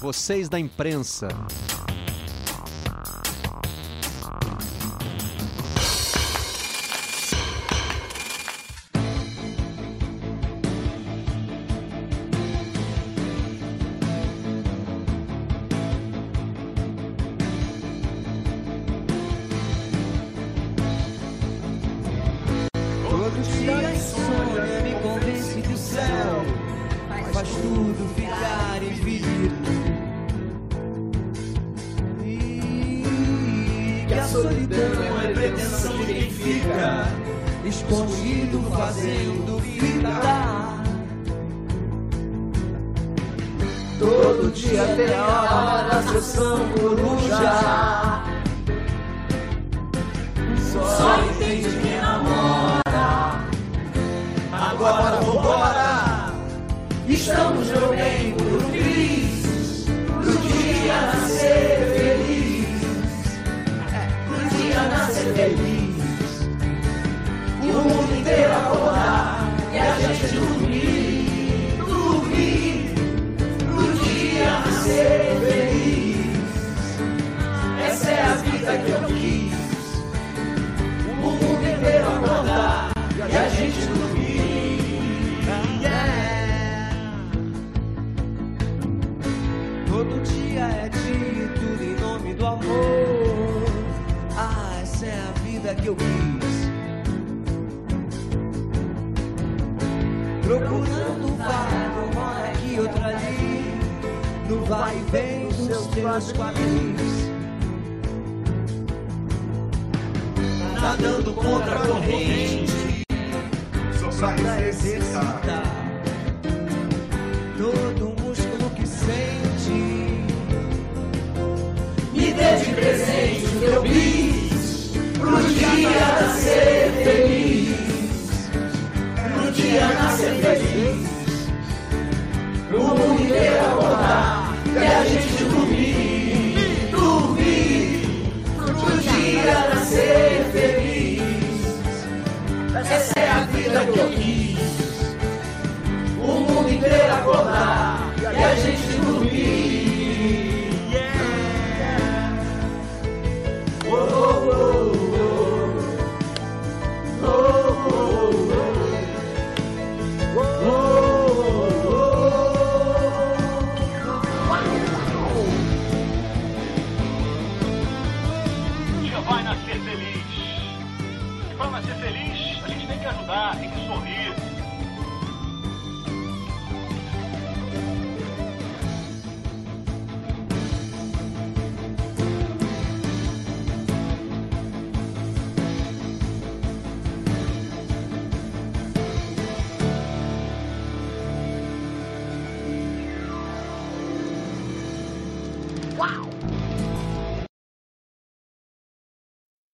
vocês da imprensa.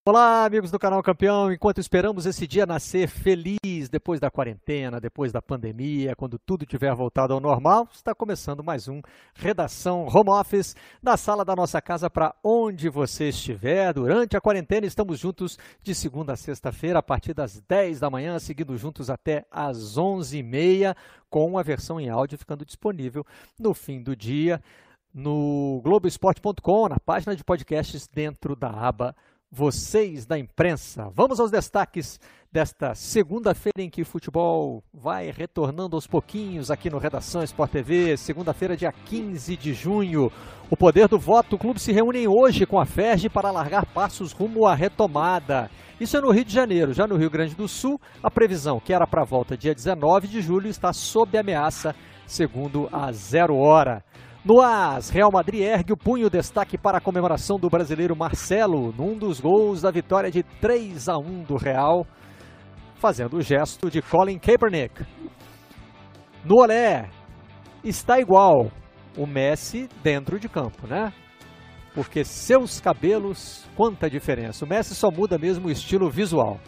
Olá, amigos do canal Campeão. Enquanto esperamos esse dia nascer feliz depois da quarentena, depois da pandemia, quando tudo tiver voltado ao normal, está começando mais um Redação Home Office na sala da nossa casa para onde você estiver. Durante a quarentena, estamos juntos de segunda a sexta-feira, a partir das 10 da manhã, seguindo juntos até às 11h30, com a versão em áudio ficando disponível no fim do dia no Globoesporte.com, na página de podcasts dentro da aba vocês da imprensa. Vamos aos destaques desta segunda-feira em que o futebol vai retornando aos pouquinhos aqui no Redação Sport TV. Segunda-feira, dia 15 de junho. O poder do voto. O clube se reúne hoje com a FERJ para largar passos rumo à retomada. Isso é no Rio de Janeiro. Já no Rio Grande do Sul, a previsão, que era para a volta dia 19 de julho, está sob ameaça, segundo a Zero Hora. No AS, Real Madrid ergue o punho destaque para a comemoração do brasileiro Marcelo, num dos gols da vitória de 3 a 1 do Real, fazendo o gesto de Colin Kaepernick. No Olé, está igual o Messi dentro de campo, né? Porque seus cabelos, quanta diferença. O Messi só muda mesmo o estilo visual.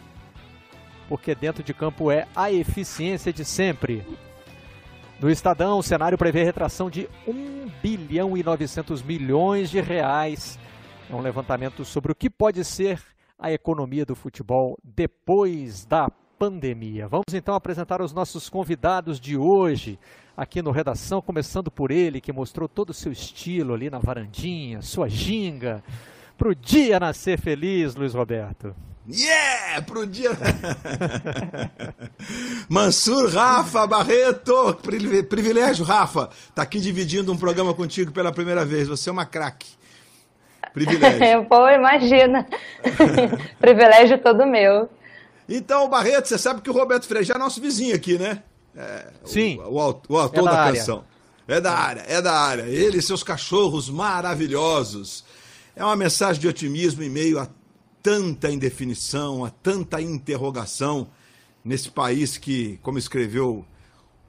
Porque dentro de campo é a eficiência de sempre. No Estadão, o cenário prevê retração de 1 bilhão e 900 milhões de reais. É um levantamento sobre o que pode ser a economia do futebol depois da pandemia. Vamos então apresentar os nossos convidados de hoje. aqui no Redação, começando por ele, que mostrou todo o seu estilo ali na varandinha, sua ginga. Pro dia nascer feliz, Luiz Roberto. Yeah! Pro dia. Mansur Rafa Barreto, privilégio, Rafa. Tá aqui dividindo um programa contigo pela primeira vez. Você é uma craque. Privilégio. Pô, imagina. privilégio todo meu. Então, Barreto, você sabe que o Roberto Frejá é nosso vizinho aqui, né? É, Sim. O, o, o autor é da, da canção. É da área, é da área. Ele e seus cachorros maravilhosos. É uma mensagem de otimismo em meio a tanta indefinição, a tanta interrogação nesse país que, como escreveu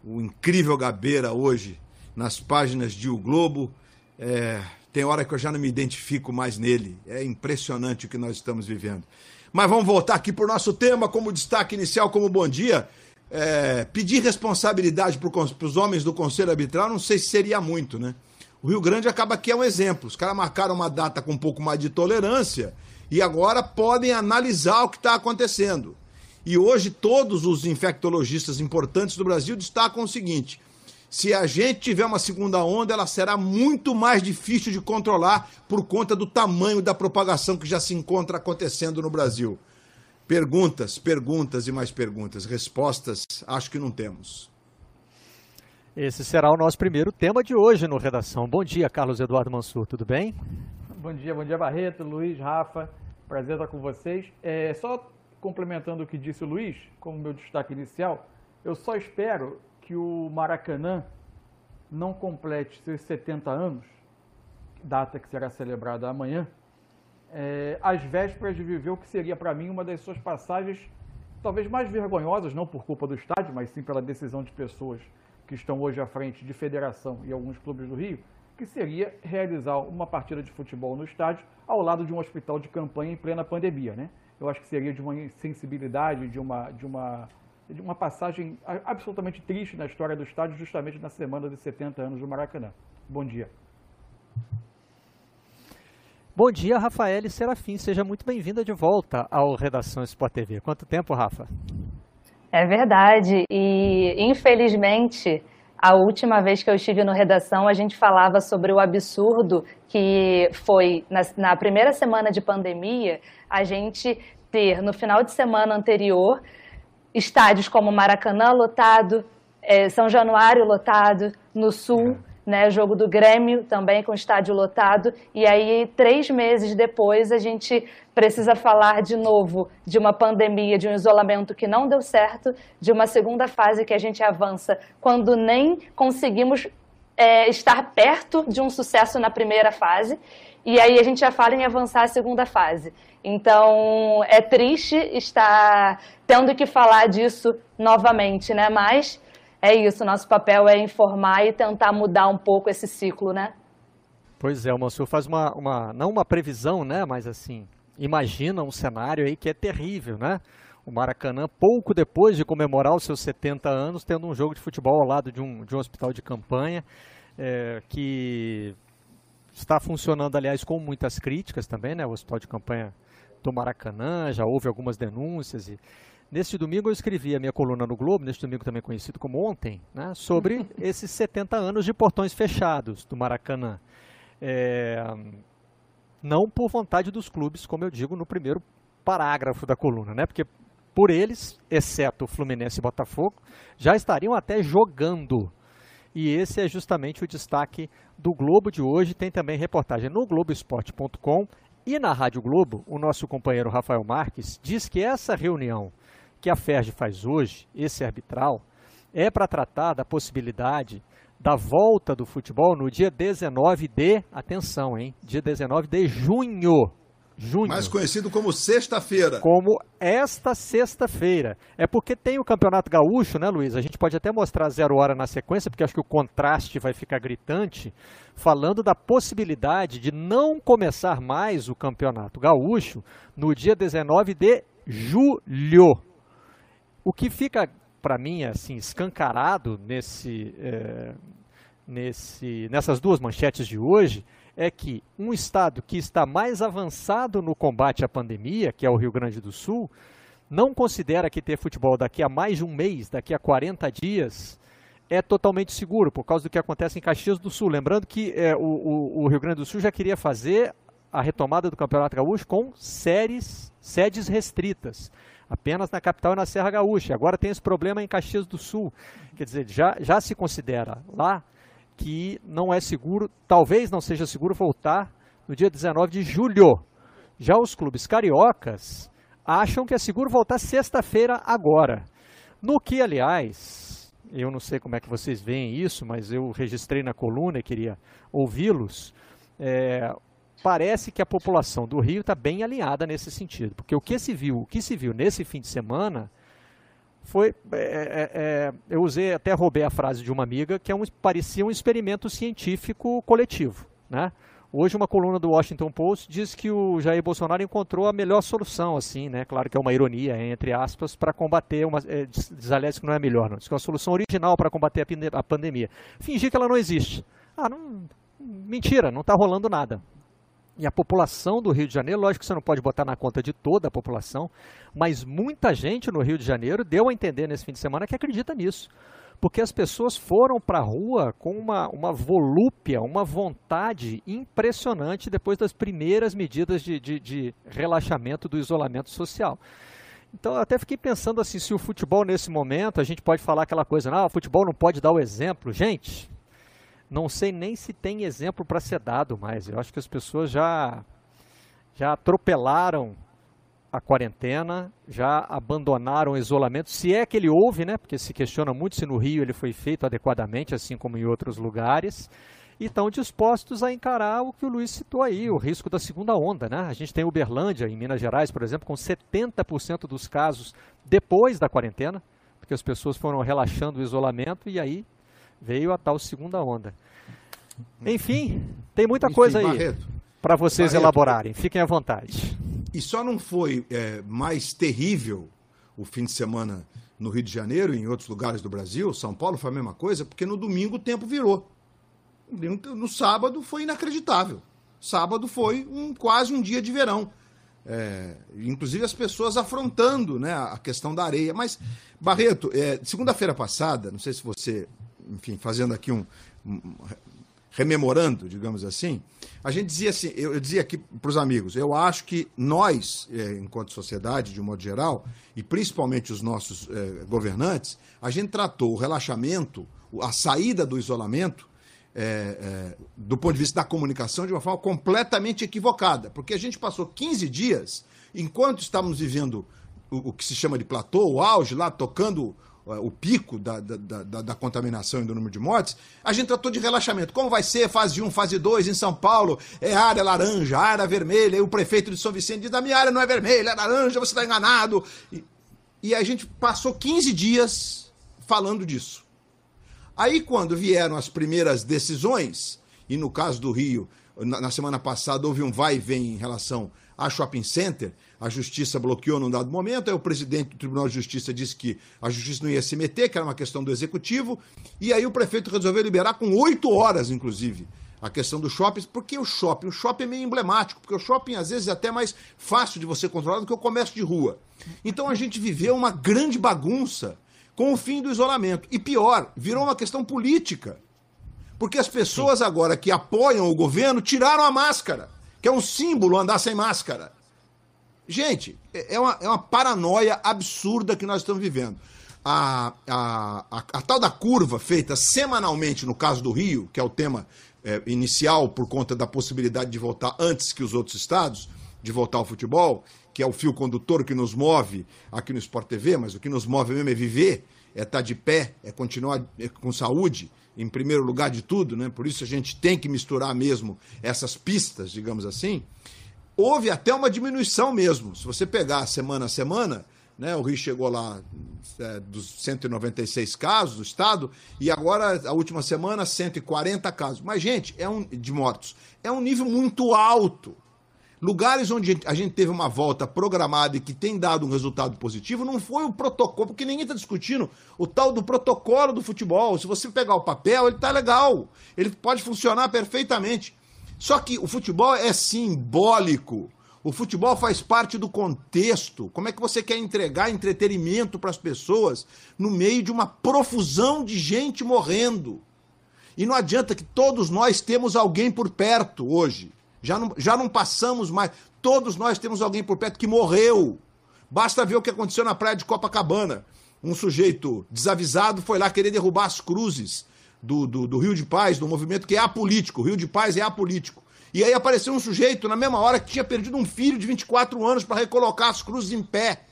o incrível Gabeira hoje nas páginas de O Globo, é, tem hora que eu já não me identifico mais nele. É impressionante o que nós estamos vivendo. Mas vamos voltar aqui para o nosso tema, como destaque inicial, como bom dia. É, pedir responsabilidade para os homens do Conselho Arbitral, não sei se seria muito, né? O Rio Grande acaba que é um exemplo. Os caras marcaram uma data com um pouco mais de tolerância e agora podem analisar o que está acontecendo. E hoje todos os infectologistas importantes do Brasil destacam o seguinte: se a gente tiver uma segunda onda, ela será muito mais difícil de controlar por conta do tamanho da propagação que já se encontra acontecendo no Brasil. Perguntas, perguntas e mais perguntas. Respostas, acho que não temos. Esse será o nosso primeiro tema de hoje no Redação. Bom dia, Carlos Eduardo Mansur, tudo bem? Bom dia, bom dia, Barreto, Luiz, Rafa. Prazer estar com vocês. É, só complementando o que disse o Luiz, como meu destaque inicial, eu só espero que o Maracanã não complete seus 70 anos, data que será celebrada amanhã, é, às vésperas de viver o que seria para mim uma das suas passagens talvez mais vergonhosas, não por culpa do estádio, mas sim pela decisão de pessoas que estão hoje à frente de federação e alguns clubes do Rio, que seria realizar uma partida de futebol no estádio ao lado de um hospital de campanha em plena pandemia, né? Eu acho que seria de uma insensibilidade, de uma, de uma de uma passagem absolutamente triste na história do estádio, justamente na semana de 70 anos do Maracanã. Bom dia. Bom dia, Rafael Serafim. Seja muito bem-vinda de volta ao Redação Sport TV. Quanto tempo, Rafa? É verdade. E, infelizmente, a última vez que eu estive no Redação, a gente falava sobre o absurdo que foi, na, na primeira semana de pandemia, a gente ter, no final de semana anterior, estádios como Maracanã lotado, é, São Januário lotado, no Sul, né, jogo do Grêmio também com estádio lotado, e aí três meses depois a gente precisa falar de novo de uma pandemia, de um isolamento que não deu certo, de uma segunda fase que a gente avança quando nem conseguimos é, estar perto de um sucesso na primeira fase, e aí a gente já fala em avançar a segunda fase. Então, é triste estar tendo que falar disso novamente, né? Mas é isso, nosso papel é informar e tentar mudar um pouco esse ciclo, né? Pois é, o Mansur faz uma, uma, não uma previsão, né? Mas assim, imagina um cenário aí que é terrível, né? O Maracanã, pouco depois de comemorar os seus 70 anos, tendo um jogo de futebol ao lado de um, de um hospital de campanha, é, que está funcionando, aliás, com muitas críticas também, né? O hospital de campanha do Maracanã, já houve algumas denúncias. E neste domingo eu escrevi a minha coluna no Globo, neste domingo também conhecido como ontem, né? sobre esses 70 anos de portões fechados do Maracanã. É, não por vontade dos clubes, como eu digo no primeiro parágrafo da coluna, né? Porque por eles, exceto o Fluminense e Botafogo, já estariam até jogando e esse é justamente o destaque do Globo de hoje. Tem também reportagem no Globoesporte.com e na Rádio Globo. O nosso companheiro Rafael Marques diz que essa reunião que a FERJ faz hoje, esse arbitral, é para tratar da possibilidade da volta do futebol no dia 19 de, atenção, hein, dia 19 de junho junho. Mais conhecido como sexta-feira. Como esta sexta-feira. É porque tem o Campeonato Gaúcho, né, Luiz? A gente pode até mostrar zero hora na sequência, porque acho que o contraste vai ficar gritante, falando da possibilidade de não começar mais o Campeonato Gaúcho no dia 19 de julho. O que fica, para mim, assim, escancarado nesse, é, nesse, nessas duas manchetes de hoje é que um estado que está mais avançado no combate à pandemia, que é o Rio Grande do Sul, não considera que ter futebol daqui a mais de um mês, daqui a 40 dias, é totalmente seguro, por causa do que acontece em Caxias do Sul. Lembrando que é, o, o, o, Rio Grande do Sul já queria fazer a retomada do Campeonato Gaúcho com séries, sedes restritas, apenas na capital e na Serra Gaúcha. Agora tem esse problema em Caxias do Sul. Quer dizer, já, já se considera lá que não é seguro, talvez não seja seguro voltar no dia 19 de julho. Já os clubes cariocas acham que é seguro voltar sexta-feira agora. No que, aliás, eu não sei como é que vocês veem isso, mas eu registrei na coluna e queria ouvi-los. É, parece que a população do Rio está bem alinhada nesse sentido, porque o que se viu, o que se viu nesse fim de semana foi, é, é, é eu usei até roubei a frase de uma amiga que é um, parecia um experimento científico coletivo, né? Hoje uma coluna do Washington Post diz que o Jair Bolsonaro encontrou a melhor solução, assim, né? Claro que é uma ironia, entre aspas, para combater uma. É, diz, aliás, que não é melhor, não. Diz que é uma solução original para combater a, a, pandemia. Fingir que ela não existe. Ah, não. Mentira, não está rolando nada. E a população do Rio de Janeiro, lógico que você não pode botar na conta de toda a população, mas muita gente no Rio de Janeiro deu a entender nesse fim de semana que acredita nisso porque as pessoas foram para a rua com uma, uma volúpia, uma vontade impressionante depois das primeiras medidas de, de, de relaxamento do isolamento social. Então eu até fiquei pensando assim, se o futebol nesse momento, a gente pode falar aquela coisa, não, o futebol não pode dar o exemplo. Gente, não sei nem se tem exemplo para ser dado mais. Eu acho que as pessoas já, já atropelaram a quarentena, já abandonaram o isolamento, se é que ele houve, né? Porque se questiona muito se no Rio ele foi feito adequadamente, assim como em outros lugares, e estão dispostos a encarar o que o Luiz citou aí, o risco da segunda onda, né? A gente tem Uberlândia, em Minas Gerais, por exemplo, com 70% dos casos depois da quarentena, porque as pessoas foram relaxando o isolamento e aí veio a tal segunda onda. Enfim, tem muita Enfim, coisa aí para vocês Barreto. elaborarem. Fiquem à vontade. E só não foi é, mais terrível o fim de semana no Rio de Janeiro e em outros lugares do Brasil, São Paulo foi a mesma coisa, porque no domingo o tempo virou. No sábado foi inacreditável. Sábado foi um, quase um dia de verão. É, inclusive as pessoas afrontando né, a questão da areia. Mas, Barreto, é, segunda-feira passada, não sei se você, enfim, fazendo aqui um, um rememorando, digamos assim, a gente dizia assim, eu, eu dizia aqui para os amigos, eu acho que nós, é, enquanto sociedade, de um modo geral, e principalmente os nossos é, governantes, a gente tratou o relaxamento, a saída do isolamento, é, do ponto de vista da comunicação, de uma forma completamente equivocada, porque a gente passou 15 dias, enquanto estávamos vivendo o, o que se chama de platô, o auge lá, tocando o pico da, da, da, da, contaminação e do número de mortes, a gente tratou de relaxamento. Como vai ser fase 1, fase 2 em São Paulo? É área laranja, área vermelha. E o prefeito de São Vicente diz: a minha área não é vermelha, é laranja, você está enganado. E, e a gente passou 15 dias falando disso. Aí, quando vieram as primeiras decisões, e no caso do Rio, na, na semana passada houve um vai e vem em relação a shopping center, a justiça bloqueou num dado momento, aí o presidente do Tribunal de Justiça disse que a justiça não ia se meter, que era uma questão do executivo, e aí o prefeito resolveu liberar com oito horas, inclusive, a questão do shopping, porque o shopping, o shopping é meio emblemático, porque o shopping às vezes é até mais fácil de você controlar do que o comércio de rua. Então a gente viveu uma grande bagunça com o fim do isolamento. E pior, virou uma questão política. Porque as pessoas agora que apoiam o governo tiraram a máscara que é um símbolo andar sem máscara. Gente, é, é uma, é uma paranoia absurda que nós estamos vivendo. A, a, a, a, tal da curva feita semanalmente no caso do Rio, que é o tema é, inicial por conta da possibilidade de voltar antes que os outros estados, de voltar ao futebol, que é o fio condutor que nos move aqui no Sport TV, mas o que nos move mesmo é viver, é estar de pé, é continuar é, com saúde, em primeiro lugar de tudo, né? por isso a gente tem que misturar mesmo essas pistas, digamos assim. Houve até uma diminuição mesmo. Se você pegar semana a semana, né, o Rio chegou lá é, dos 196 casos do estado e agora a última semana 140 casos. Mas gente, é um de mortos. É um nível muito alto. Lugares onde a gente teve uma volta programada e que tem dado um resultado positivo, não foi o protocolo, porque ninguém está discutindo o tal do protocolo do futebol. Se você pegar o papel, ele está legal. Ele pode funcionar perfeitamente. Só que o futebol é simbólico. O futebol faz parte do contexto. Como é que você quer entregar entretenimento para as pessoas no meio de uma profusão de gente morrendo? E não adianta que todos nós temos alguém por perto hoje. Já não, já não passamos mais. Todos nós temos alguém por perto que morreu. Basta ver o que aconteceu na praia de Copacabana. Um sujeito desavisado foi lá querer derrubar as cruzes do, do, do Rio de Paz, do movimento que é apolítico. O Rio de Paz é apolítico. E aí apareceu um sujeito na mesma hora que tinha perdido um filho de 24 anos para recolocar as cruzes em pé.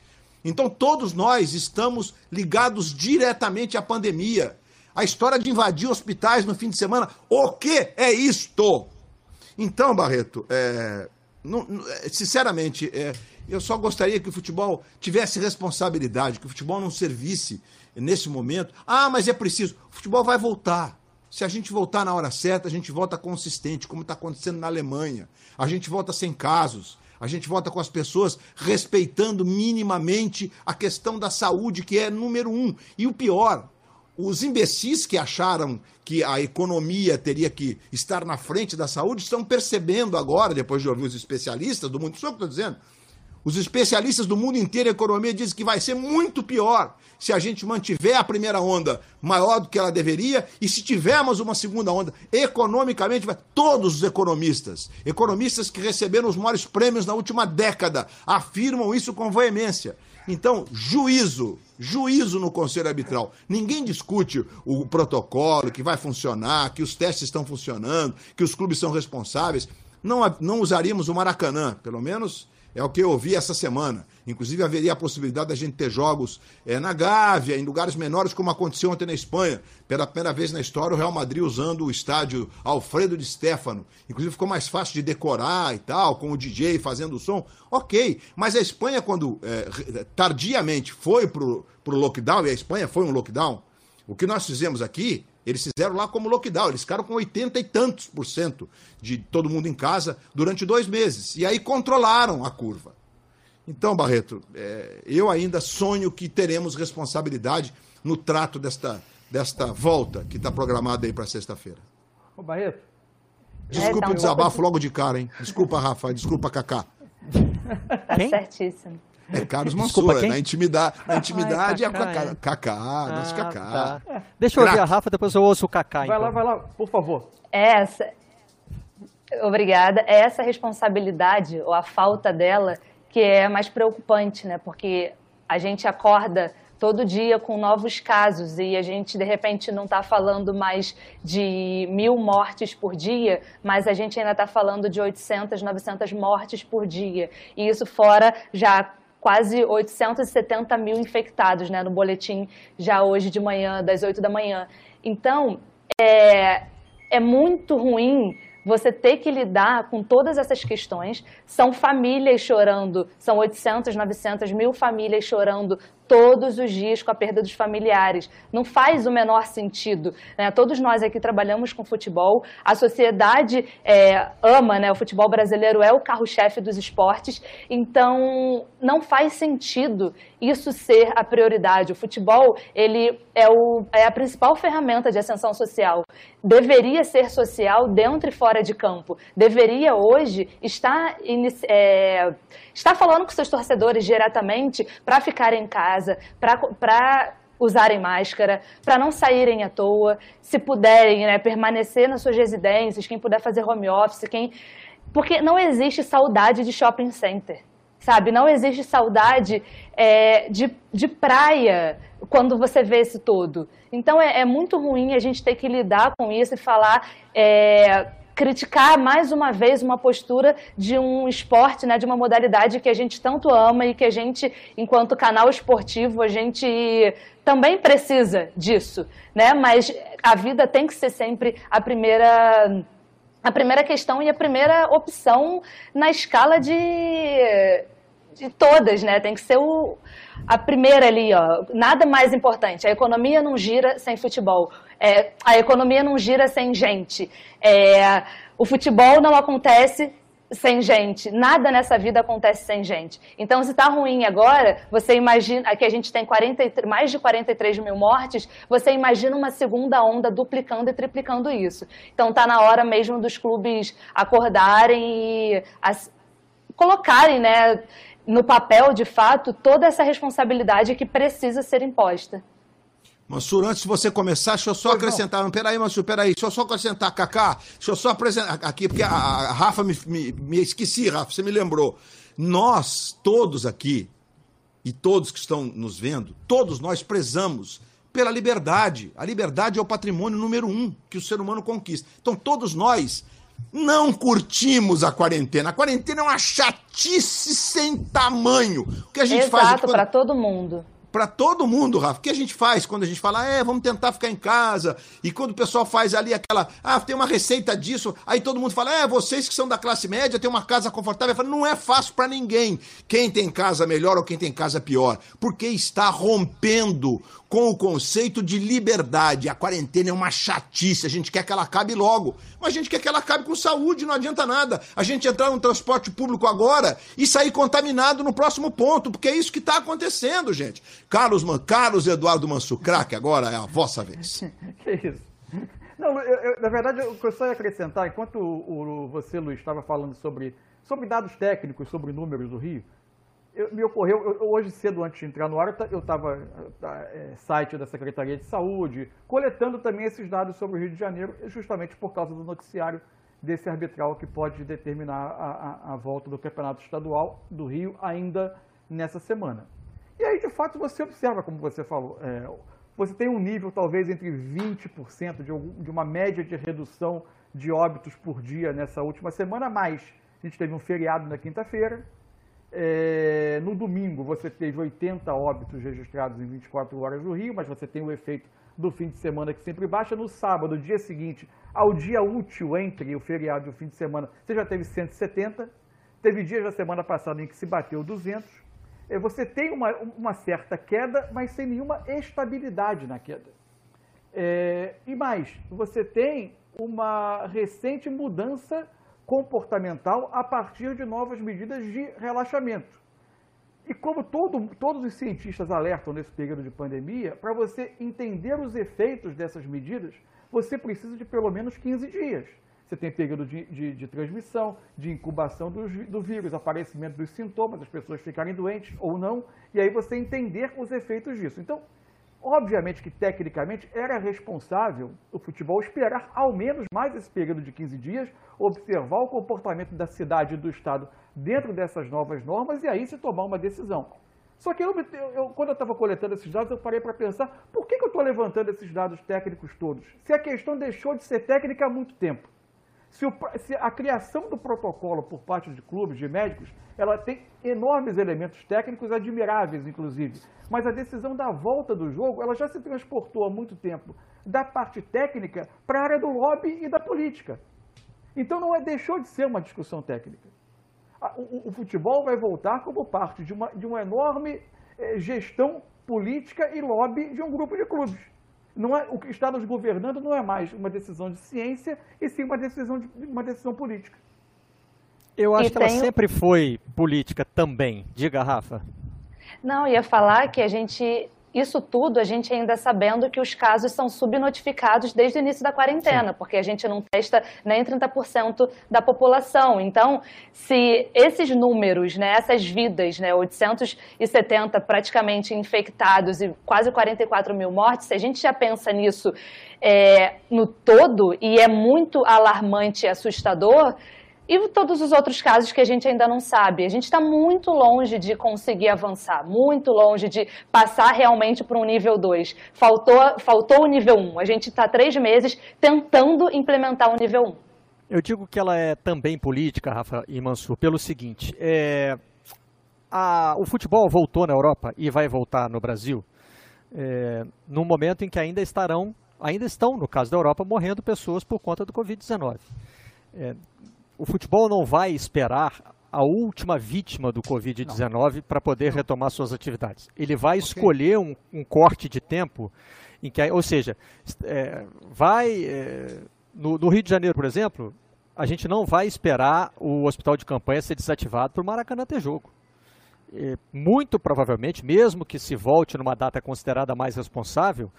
Então todos nós estamos ligados diretamente à pandemia. A história de invadir hospitais no fim de semana, o que é isto? Então, Barreto, é, não, é, sinceramente, é, eu só gostaria que o futebol tivesse responsabilidade, que o futebol não servisse nesse momento. Ah, mas é preciso. O futebol vai voltar. Se a gente voltar na hora certa, a gente volta consistente, como está acontecendo na Alemanha. A gente volta sem casos. A gente volta com as pessoas respeitando minimamente a questão da saúde, que é número um. E o pior, os imbecis que acharam que a economia teria que estar na frente da saúde estão percebendo agora, depois de ouvir os especialistas do mundo, isso é que estou dizendo, os especialistas do mundo inteiro em economia dizem que vai ser muito pior se a gente mantiver a primeira onda maior do que ela deveria e se tivermos uma segunda onda economicamente, todos os economistas, economistas que receberam os maiores prêmios na última década, afirmam isso com veemência. Então, juízo, juízo no Conselho Arbitral. Ninguém discute o protocolo, que vai funcionar, que os testes estão funcionando, que os clubes são responsáveis. Não, não usaríamos o Maracanã, pelo menos é o que eu ouvi essa semana. Inclusive, haveria a possibilidade da gente ter jogos é, na Gávea, em lugares menores, como aconteceu ontem na Espanha. Pela primeira vez na história, o Real Madrid usando o estádio Alfredo de Stefano. Inclusive, ficou mais fácil de decorar e tal, com o DJ fazendo o som. Ok, mas a Espanha, quando é, tardiamente foi para o lockdown, e a Espanha foi um lockdown, o que nós fizemos aqui eles fizeram lá como lockdown, eles ficaram com 80 e tantos por cento de todo mundo em casa durante dois meses. E aí controlaram a curva. Então, Barreto, é, eu ainda sonho que teremos responsabilidade no trato desta, desta volta que está programada aí para sexta-feira. Ô, Barreto. Desculpa é, o desabafo logo de cara, hein? Desculpa, Rafa. Desculpa, Cacá. Tá certíssimo. É Carlos Mansur, na intimidade, na intimidade Ai, Cacá, é Cacá, nosso ah, Cacá. Tá. Deixa eu ouvir a Rafa, depois eu ouço o Cacá. Vai então. lá, vai lá, por favor. Essa, obrigada, é essa responsabilidade, ou a falta dela, que é mais preocupante, né? Porque a gente acorda todo dia com novos casos e a gente de repente não está falando mais de mil mortes por dia, mas a gente ainda está falando de 800, 900 mortes por dia. E isso fora já quase 870 mil infectados né, no boletim já hoje de manhã, das 8 da manhã. Então, é, é muito ruim você ter que lidar com todas essas questões. São famílias chorando, são 800, 900 mil famílias chorando todos os dias com a perda dos familiares. Não faz o menor sentido. Né? Todos nós aqui trabalhamos com futebol, a sociedade é, ama, né? o futebol brasileiro é o carro-chefe dos esportes, então não faz sentido isso ser a prioridade. O futebol ele é, o, é a principal ferramenta de ascensão social. Deveria ser social dentro e fora de campo. Deveria hoje estar, é, estar falando com seus torcedores diretamente para ficar em casa casa, para usarem máscara, para não saírem à toa, se puderem né, permanecer nas suas residências, quem puder fazer home office, quem. Porque não existe saudade de shopping center, sabe? Não existe saudade é, de, de praia quando você vê esse todo. Então é, é, muito ruim a gente ter que lidar com isso e falar. É, criticar mais uma vez uma postura de um esporte, né, de uma modalidade que a gente tanto ama e que a gente, enquanto canal esportivo, a gente também precisa disso, né? Mas a vida tem que ser sempre a primeira a primeira questão e a primeira opção na escala de, de todas, né? Tem que ser o, a primeira ali, ó. Nada mais importante. A economia não gira sem futebol. É, a economia não gira sem gente. É, o futebol não acontece sem gente. Nada nessa vida acontece sem gente. Então, se está ruim agora, você imagina que a gente tem 40, mais de 43 mil mortes, você imagina uma segunda onda duplicando e triplicando isso. Então, está na hora mesmo dos clubes acordarem e colocarem né, no papel, de fato, toda essa responsabilidade que precisa ser imposta. Mansur, antes de você começar, deixa eu só pois acrescentar. Não. Peraí, Mansur, peraí. Deixa eu só acrescentar, Cacá. Deixa eu só apresentar aqui, porque a, a Rafa me, me, me, esqueci, Rafa, você me lembrou. Nós, todos aqui, e todos que estão nos vendo, todos nós prezamos pela liberdade. A liberdade é o patrimônio número um que o ser humano conquista. Então, todos nós não curtimos a quarentena. A quarentena é uma chatice sem tamanho. O que a gente Exato, faz. Exato, para todo mundo para todo mundo, Rafa. O que a gente faz quando a gente fala, é, vamos tentar ficar em casa? E quando o pessoal faz ali aquela, ah, tem uma receita disso, aí todo mundo fala, é, vocês que são da classe média, tem uma casa confortável. Falo, não é fácil para ninguém. Quem tem casa melhor ou quem tem casa pior. Porque está rompendo com o conceito de liberdade. A quarentena é uma chatice, a gente quer que ela acabe logo. Mas a gente quer que ela acabe com saúde, não adianta nada. A gente entrar no transporte público agora e sair contaminado no próximo ponto, porque é isso que está acontecendo, gente. Carlos, Man, Carlos Eduardo Mansur, craque, agora é a vossa vez. que isso. Não, eu, eu, na verdade, que eu só ia acrescentar, enquanto o, o, você, Luiz, estava falando sobre, sobre dados técnicos, sobre números do Rio, eu, me ocorreu, eu, hoje cedo, antes de entrar no ar, eu estava é, site da Secretaria de Saúde, coletando também esses dados sobre o Rio de Janeiro, justamente por causa do noticiário desse arbitral que pode determinar a, a, a volta do Campeonato Estadual do Rio ainda nessa semana. E aí, de fato, você observa, como você falou, é, você tem um nível talvez entre 20% de, de uma média de redução de óbitos por dia nessa última semana, mas a gente teve um feriado na quinta-feira, é, no domingo você teve 80 óbitos registrados em 24 horas no Rio, mas você tem o efeito do fim de semana que sempre baixa. No sábado, dia seguinte, ao dia útil entre o feriado e o fim de semana, você já teve 170. Teve dias da semana passada em que se bateu 200. É, você tem uma, uma certa queda, mas sem nenhuma estabilidade na queda. É, e mais, você tem uma recente mudança comportamental a partir de novas medidas de relaxamento. E como todo, todos os cientistas alertam nesse período de pandemia, para você entender os efeitos dessas medidas, você precisa de pelo menos 15 dias. Você tem período de, de, de transmissão, de incubação do, do, vírus, aparecimento dos sintomas, as pessoas ficarem doentes ou não, e aí você entender os efeitos disso. Então, Obviamente que, tecnicamente, era responsável o futebol esperar ao menos mais esse período de 15 dias, observar o comportamento da cidade e do Estado dentro dessas novas normas e aí se tomar uma decisão. Só que eu, eu, quando eu estava coletando esses dados, eu parei para pensar, por que, que eu estou levantando esses dados técnicos todos? Se a questão deixou de ser técnica há muito tempo. Se, o, se, a criação do protocolo por parte de clubes, de médicos, ela tem enormes elementos técnicos admiráveis, inclusive. Mas a decisão da volta do jogo, ela já se transportou há muito tempo da parte técnica para a área do lobby e da política. Então não é, deixou de ser uma discussão técnica. O, o, futebol vai voltar como parte de uma, de uma enorme eh, gestão política e lobby de um grupo de clubes. Não é, o que está nos governando não é mais uma decisão de ciência, e sim uma decisão, de, uma decisão política. Eu acho e que ela sempre foi política também. Diga, Rafa. Não, ia falar que a gente isso tudo a gente ainda sabendo que os casos são subnotificados desde o início da quarentena, Sim. porque a gente não testa nem 30% da população. Então, se esses números, né, essas vidas, né, 870 praticamente infectados e quase 44 mil mortes, se a gente já pensa nisso é, no todo, e é muito alarmante e assustador, e todos os outros casos que a gente ainda não sabe. A gente está muito longe de conseguir avançar, muito longe de passar realmente para um nível 2. Faltou, faltou o nível 1. Um. A gente está três meses tentando implementar o nível 1. Um. Eu digo que ela é também política, Rafa e Mansur, pelo seguinte: é, a, o futebol voltou na Europa e vai voltar no Brasil é, no momento em que ainda estarão, ainda estão, no caso da Europa, morrendo pessoas por conta do Covid-19. É, o futebol não vai esperar a última vítima do Covid-19 para poder retomar suas atividades. Ele vai okay. escolher um, um, corte de tempo em que, ou seja, é, vai é, no, no, Rio de Janeiro, por exemplo, a gente não vai esperar o hospital de campanha ser desativado para o Maracanã ter jogo. E, muito provavelmente, mesmo que se volte numa data considerada mais responsável,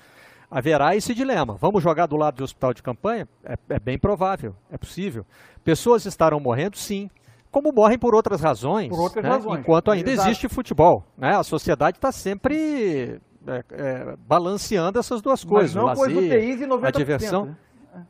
haverá esse dilema. Vamos jogar do lado do hospital de campanha? É, é, bem provável, é possível. Pessoas estarão morrendo? Sim. como morrem por outras razões, por outras né? razões. enquanto ainda Exato. existe futebol. Né? A sociedade está sempre é, é, balanceando essas duas coisas. Mas não o lazer, UTIs e 90%. a diversão. né?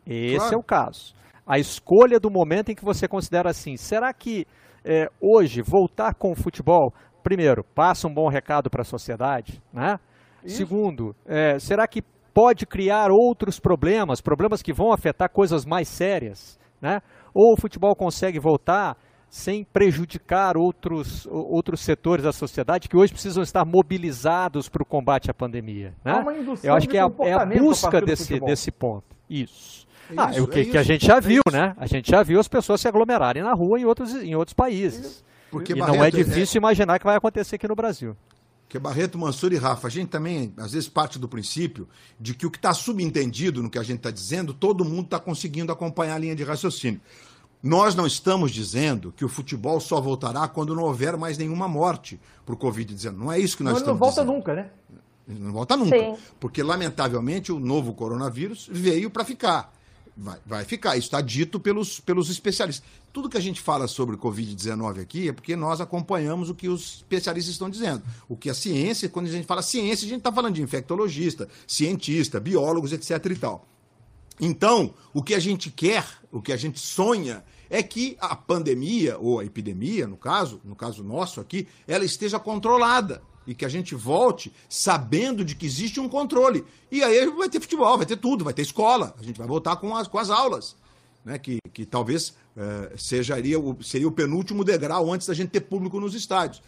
Esse Claro. é o caso. A escolha do momento em que você considera assim, será que é, hoje voltar com o futebol, primeiro, passa um bom recado para a sociedade, né? Segundo, é, será que pode criar outros problemas, problemas que vão afetar coisas mais sérias, né? Ou o futebol consegue voltar sem prejudicar outros, outros setores da sociedade que hoje precisam estar mobilizados para o combate à pandemia, né? Indução Eu acho que é a, é a busca desse, desse ponto. Isso. É ah, isso, o que, é que a gente já é viu, isso. né? A gente já viu as pessoas se aglomerarem na rua em outros, em outros países. Porque, e não Barreto, é difícil imaginar que vai acontecer aqui no Brasil. Que Barreto, Mansur e Rafa, a gente também, às vezes, parte do princípio de que o que está subentendido no que a gente está dizendo, todo mundo está conseguindo acompanhar a linha de raciocínio. Nós não estamos dizendo que o futebol só voltará quando não houver mais nenhuma morte por Covid-19. Não é isso que nós Não, ele não estamos volta dizendo. nunca, né? Não volta nunca. Sim. Porque, lamentavelmente, o novo coronavírus veio para ficar. Vai, vai ficar. Isso está dito pelos, pelos especialistas. Tudo que a gente fala sobre Covid-19 aqui é porque nós acompanhamos o que os especialistas estão dizendo. O que a ciência, quando a gente fala ciência, a gente está falando de infectologista, cientista, biólogos, etc. e tal. Então, o que a gente quer, o que a gente sonha, é que a pandemia, ou a epidemia, no caso, no caso nosso aqui, ela esteja controlada. E que a gente volte sabendo de que existe um controle. E aí vai ter futebol, vai ter tudo, vai ter escola. A gente vai voltar com as, com as aulas. Né? Que, que talvez eh, sejaria o, seria o penúltimo degrau antes da gente ter público nos estádios.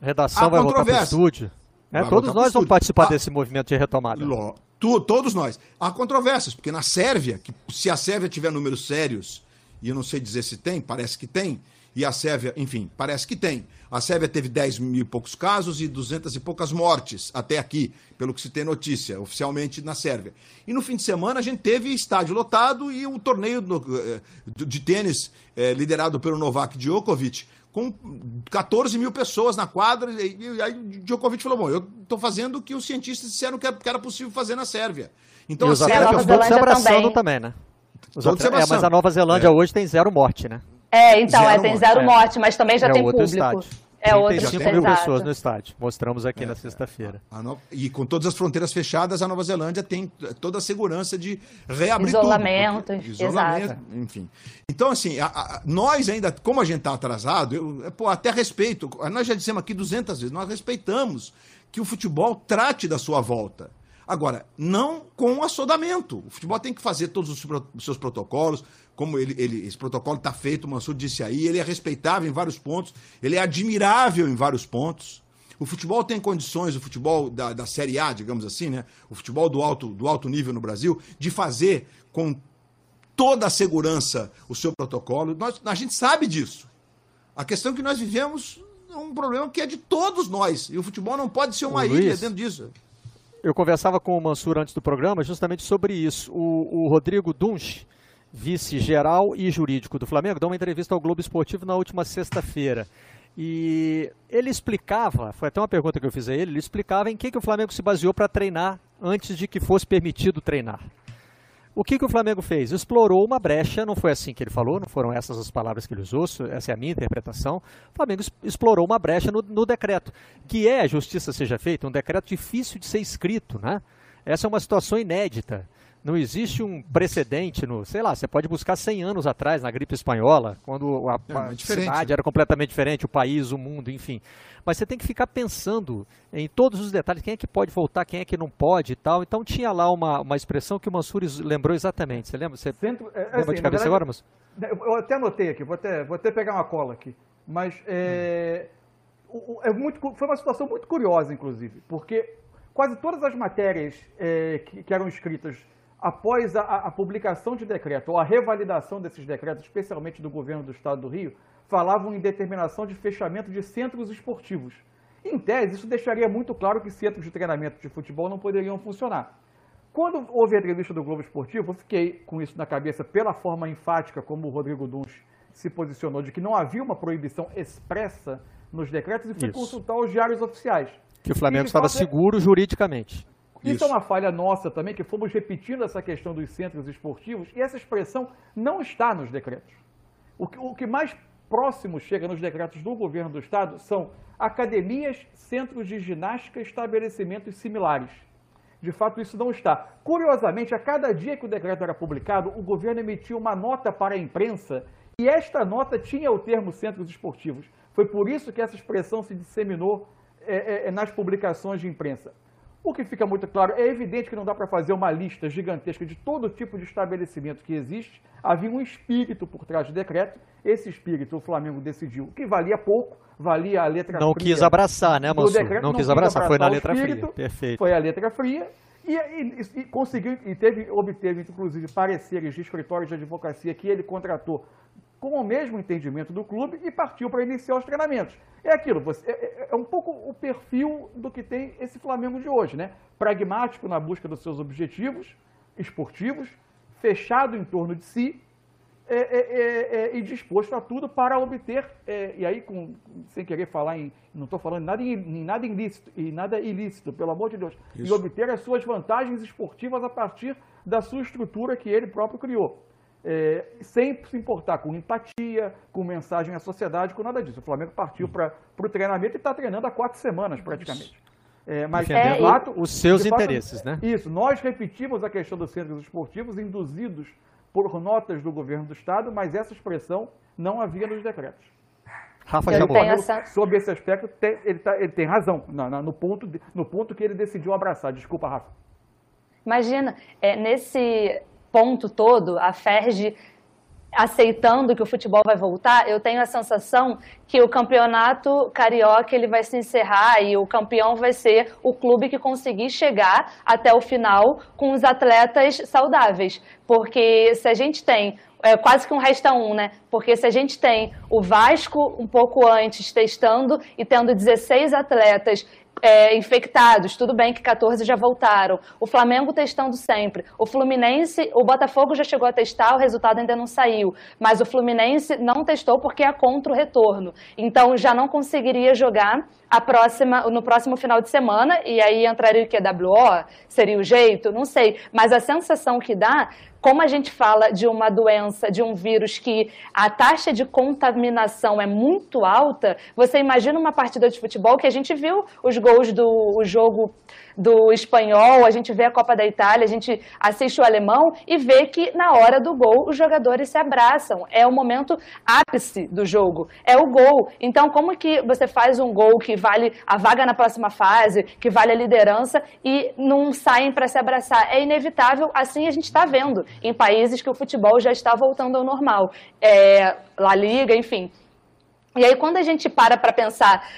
Redação Há vai voltar para o estúdio. Vai Todos nós vamos participar Ah, desse movimento de retomada. Ló- tu- todos nós. Há controvérsias, porque na Sérvia, que se a Sérvia tiver números sérios, e eu não sei dizer se tem, parece que tem, e a Sérvia, enfim, parece que tem. A Sérvia teve 10 mil e poucos casos e 200 e poucas mortes até aqui, pelo que se tem notícia, oficialmente na Sérvia. E no fim de semana a gente teve estádio lotado e um torneio eh, de tênis eh, liderado pelo Novak Djokovic, com 14 mil pessoas na quadra. E, aí Djokovic falou: Bom, eu estou fazendo o que os cientistas disseram que era, possível fazer na Sérvia. Então e a os Sérvia. atletas Nova todos se Zelândia abraçando também. também, né? Os Todos se atle- é, mas a Nova Zelândia É. hoje tem zero morte, né? É, então, Zero é, tem morte, zero é. morte, mas também já é tem outro público. estádio. É outro 35 tem- mil pessoas no estádio. Mostramos aqui na sexta-feira. No- E com todas as fronteiras fechadas, a Nova Zelândia tem toda a segurança de reabrir Isolamento, tudo. porque- Isolamento, exato. enfim. Então, assim, a- a- nós ainda, como a gente está atrasado, eu, pô, até respeito, nós já dissemos aqui 200 vezes, nós respeitamos que o futebol trate da sua volta. Agora, não com assodamento. O futebol tem que fazer todos os pro- os seus protocolos, como ele, ele- esse protocolo está feito, o Mansur disse aí, ele é respeitável em vários pontos, ele é admirável em vários pontos. O futebol tem condições, o futebol da, da Série A, digamos assim, né? O futebol do alto, do alto nível no Brasil, de fazer com toda a segurança o seu protocolo. Nós, a gente sabe disso. A questão é que nós vivemos um problema que é de todos nós. E o futebol não pode ser uma Ô, ilha Luiz, dentro disso. Eu conversava com o Mansur antes do programa justamente sobre isso. O, o Rodrigo Dunch, vice-geral e jurídico do Flamengo, deu uma entrevista ao Globo Esportivo na última sexta-feira. E ele explicava, foi até uma pergunta que eu fiz a ele, ele explicava em que, que o Flamengo se baseou para treinar antes de que fosse permitido treinar. O que, que o Flamengo fez? Explorou uma brecha, não foi assim que ele falou, não foram essas as palavras que ele usou, essa é a minha interpretação. O Flamengo explorou uma brecha no, no decreto, que é, justiça seja feita, um decreto difícil de ser escrito, né? Essa é uma situação inédita. Não existe um precedente no, sei lá, você pode buscar 100 anos atrás na gripe espanhola, quando a, É, a é cidade era completamente diferente, o país, o mundo, enfim. Mas você tem que ficar pensando em todos os detalhes, quem é que pode voltar, quem é que não pode e tal. Então tinha lá uma, uma expressão que o Mansur lembrou exatamente. Você lembra? Você Centro, é, lembra assim, de cabeça verdade, agora, Mansur? Eu até anotei aqui, vou até, vou até pegar uma cola aqui. Mas é, o- é muito, foi uma situação muito curiosa, inclusive, porque quase todas as matérias é, que, que eram escritas após a, a publicação de decreto ou a revalidação desses decretos, especialmente do governo do estado do Rio, falavam em determinação de fechamento de centros esportivos. Em tese, isso deixaria muito claro que centros de treinamento de futebol não poderiam funcionar. Quando houve a entrevista do Globo Esportivo, eu fiquei com isso na cabeça pela forma enfática como o Rodrigo Dunch se posicionou de que não havia uma proibição expressa nos decretos e fui Isso. consultar os diários oficiais. Que o Flamengo E, estava fato, é- seguro juridicamente. Isso, Isso. é uma falha nossa também, que fomos repetindo essa questão dos centros esportivos e essa expressão não está nos decretos. O que, o que mais próximo chega nos decretos do governo do estado são academias, centros de ginástica e estabelecimentos similares. De fato, isso não está. Curiosamente, a cada dia que o decreto era publicado, o governo emitia uma nota para a imprensa e esta nota tinha o termo centros esportivos. Foi por isso que essa expressão se disseminou é, é, nas publicações de imprensa. O que fica muito claro, é evidente que não dá para fazer uma lista gigantesca de todo tipo de estabelecimento que existe. Havia um espírito por trás do decreto. Esse espírito o Flamengo decidiu que valia pouco, valia a letra não fria. Quis abraçar, né, Mansur? Decreto, não, não quis abraçar, foi na letra espírito, fria. Perfeito. Foi a letra fria. E, e, e, conseguiu, e teve, obteve, inclusive, pareceres de escritórios de advocacia que ele contratou com o mesmo entendimento do clube e partiu para iniciar os treinamentos. É aquilo, você, é, é, é, um pouco o perfil do que tem esse Flamengo de hoje, né? Pragmático na busca dos seus objetivos esportivos, fechado em torno de si é, é, é, é e disposto a tudo para obter, e aí com, sem querer falar em, não estou falando nada, em, nada ilícito, e nada ilícito, pelo amor de Deus, Isso. e obter as suas vantagens esportivas a partir da sua estrutura que ele próprio criou é, sem se importar com empatia, com mensagem à sociedade, com nada disso. O Flamengo partiu para o treinamento e está treinando há quatro semanas praticamente. É, mas é, de fato, os seus fato, interesses, né? Isso. Nós repetimos a questão dos centros esportivos induzidos por notas do governo do estado, mas essa expressão não havia nos decretos. Rafa chamou. Essa... Sobre esse aspecto, tem, ele, tá, ele, tem razão no, no, ponto, no ponto que ele decidiu abraçar. Desculpa, Rafa. Imagina, é, nesse ponto todo, a Ferge aceitando que o futebol vai voltar, eu tenho a sensação que o campeonato carioca ele vai se encerrar e o campeão vai ser o clube que conseguir chegar até o final com os atletas saudáveis. Porque se a gente tem é quase que um resta um, né? Porque se a gente tem o Vasco um pouco antes testando e tendo 16 atletas é, infectados, tudo bem que 14 já voltaram. O Flamengo testando sempre. O Fluminense, o Botafogo já chegou a testar, o resultado ainda não saiu. Mas o Fluminense não testou porque é contra o retorno. Então já não conseguiria jogar a próxima, no próximo final de semana, e aí entraria o que? WO? Seria o jeito? Não sei. Mas a sensação que dá como a gente fala de uma doença, de um vírus que a taxa de contaminação é muito alta, você imagina uma partida de futebol que a gente viu os gols do jogo do espanhol, a gente vê a Copa da Itália, a gente assiste o alemão e vê que na hora do gol os jogadores se abraçam. É o momento ápice do jogo, é o gol. Então, como que você faz um gol que vale a vaga na próxima fase, que vale a liderança e não saem para se abraçar? É inevitável, assim a gente está vendo em países que o futebol já está voltando ao normal. É, La Liga, enfim. E aí, quando a gente para para pensar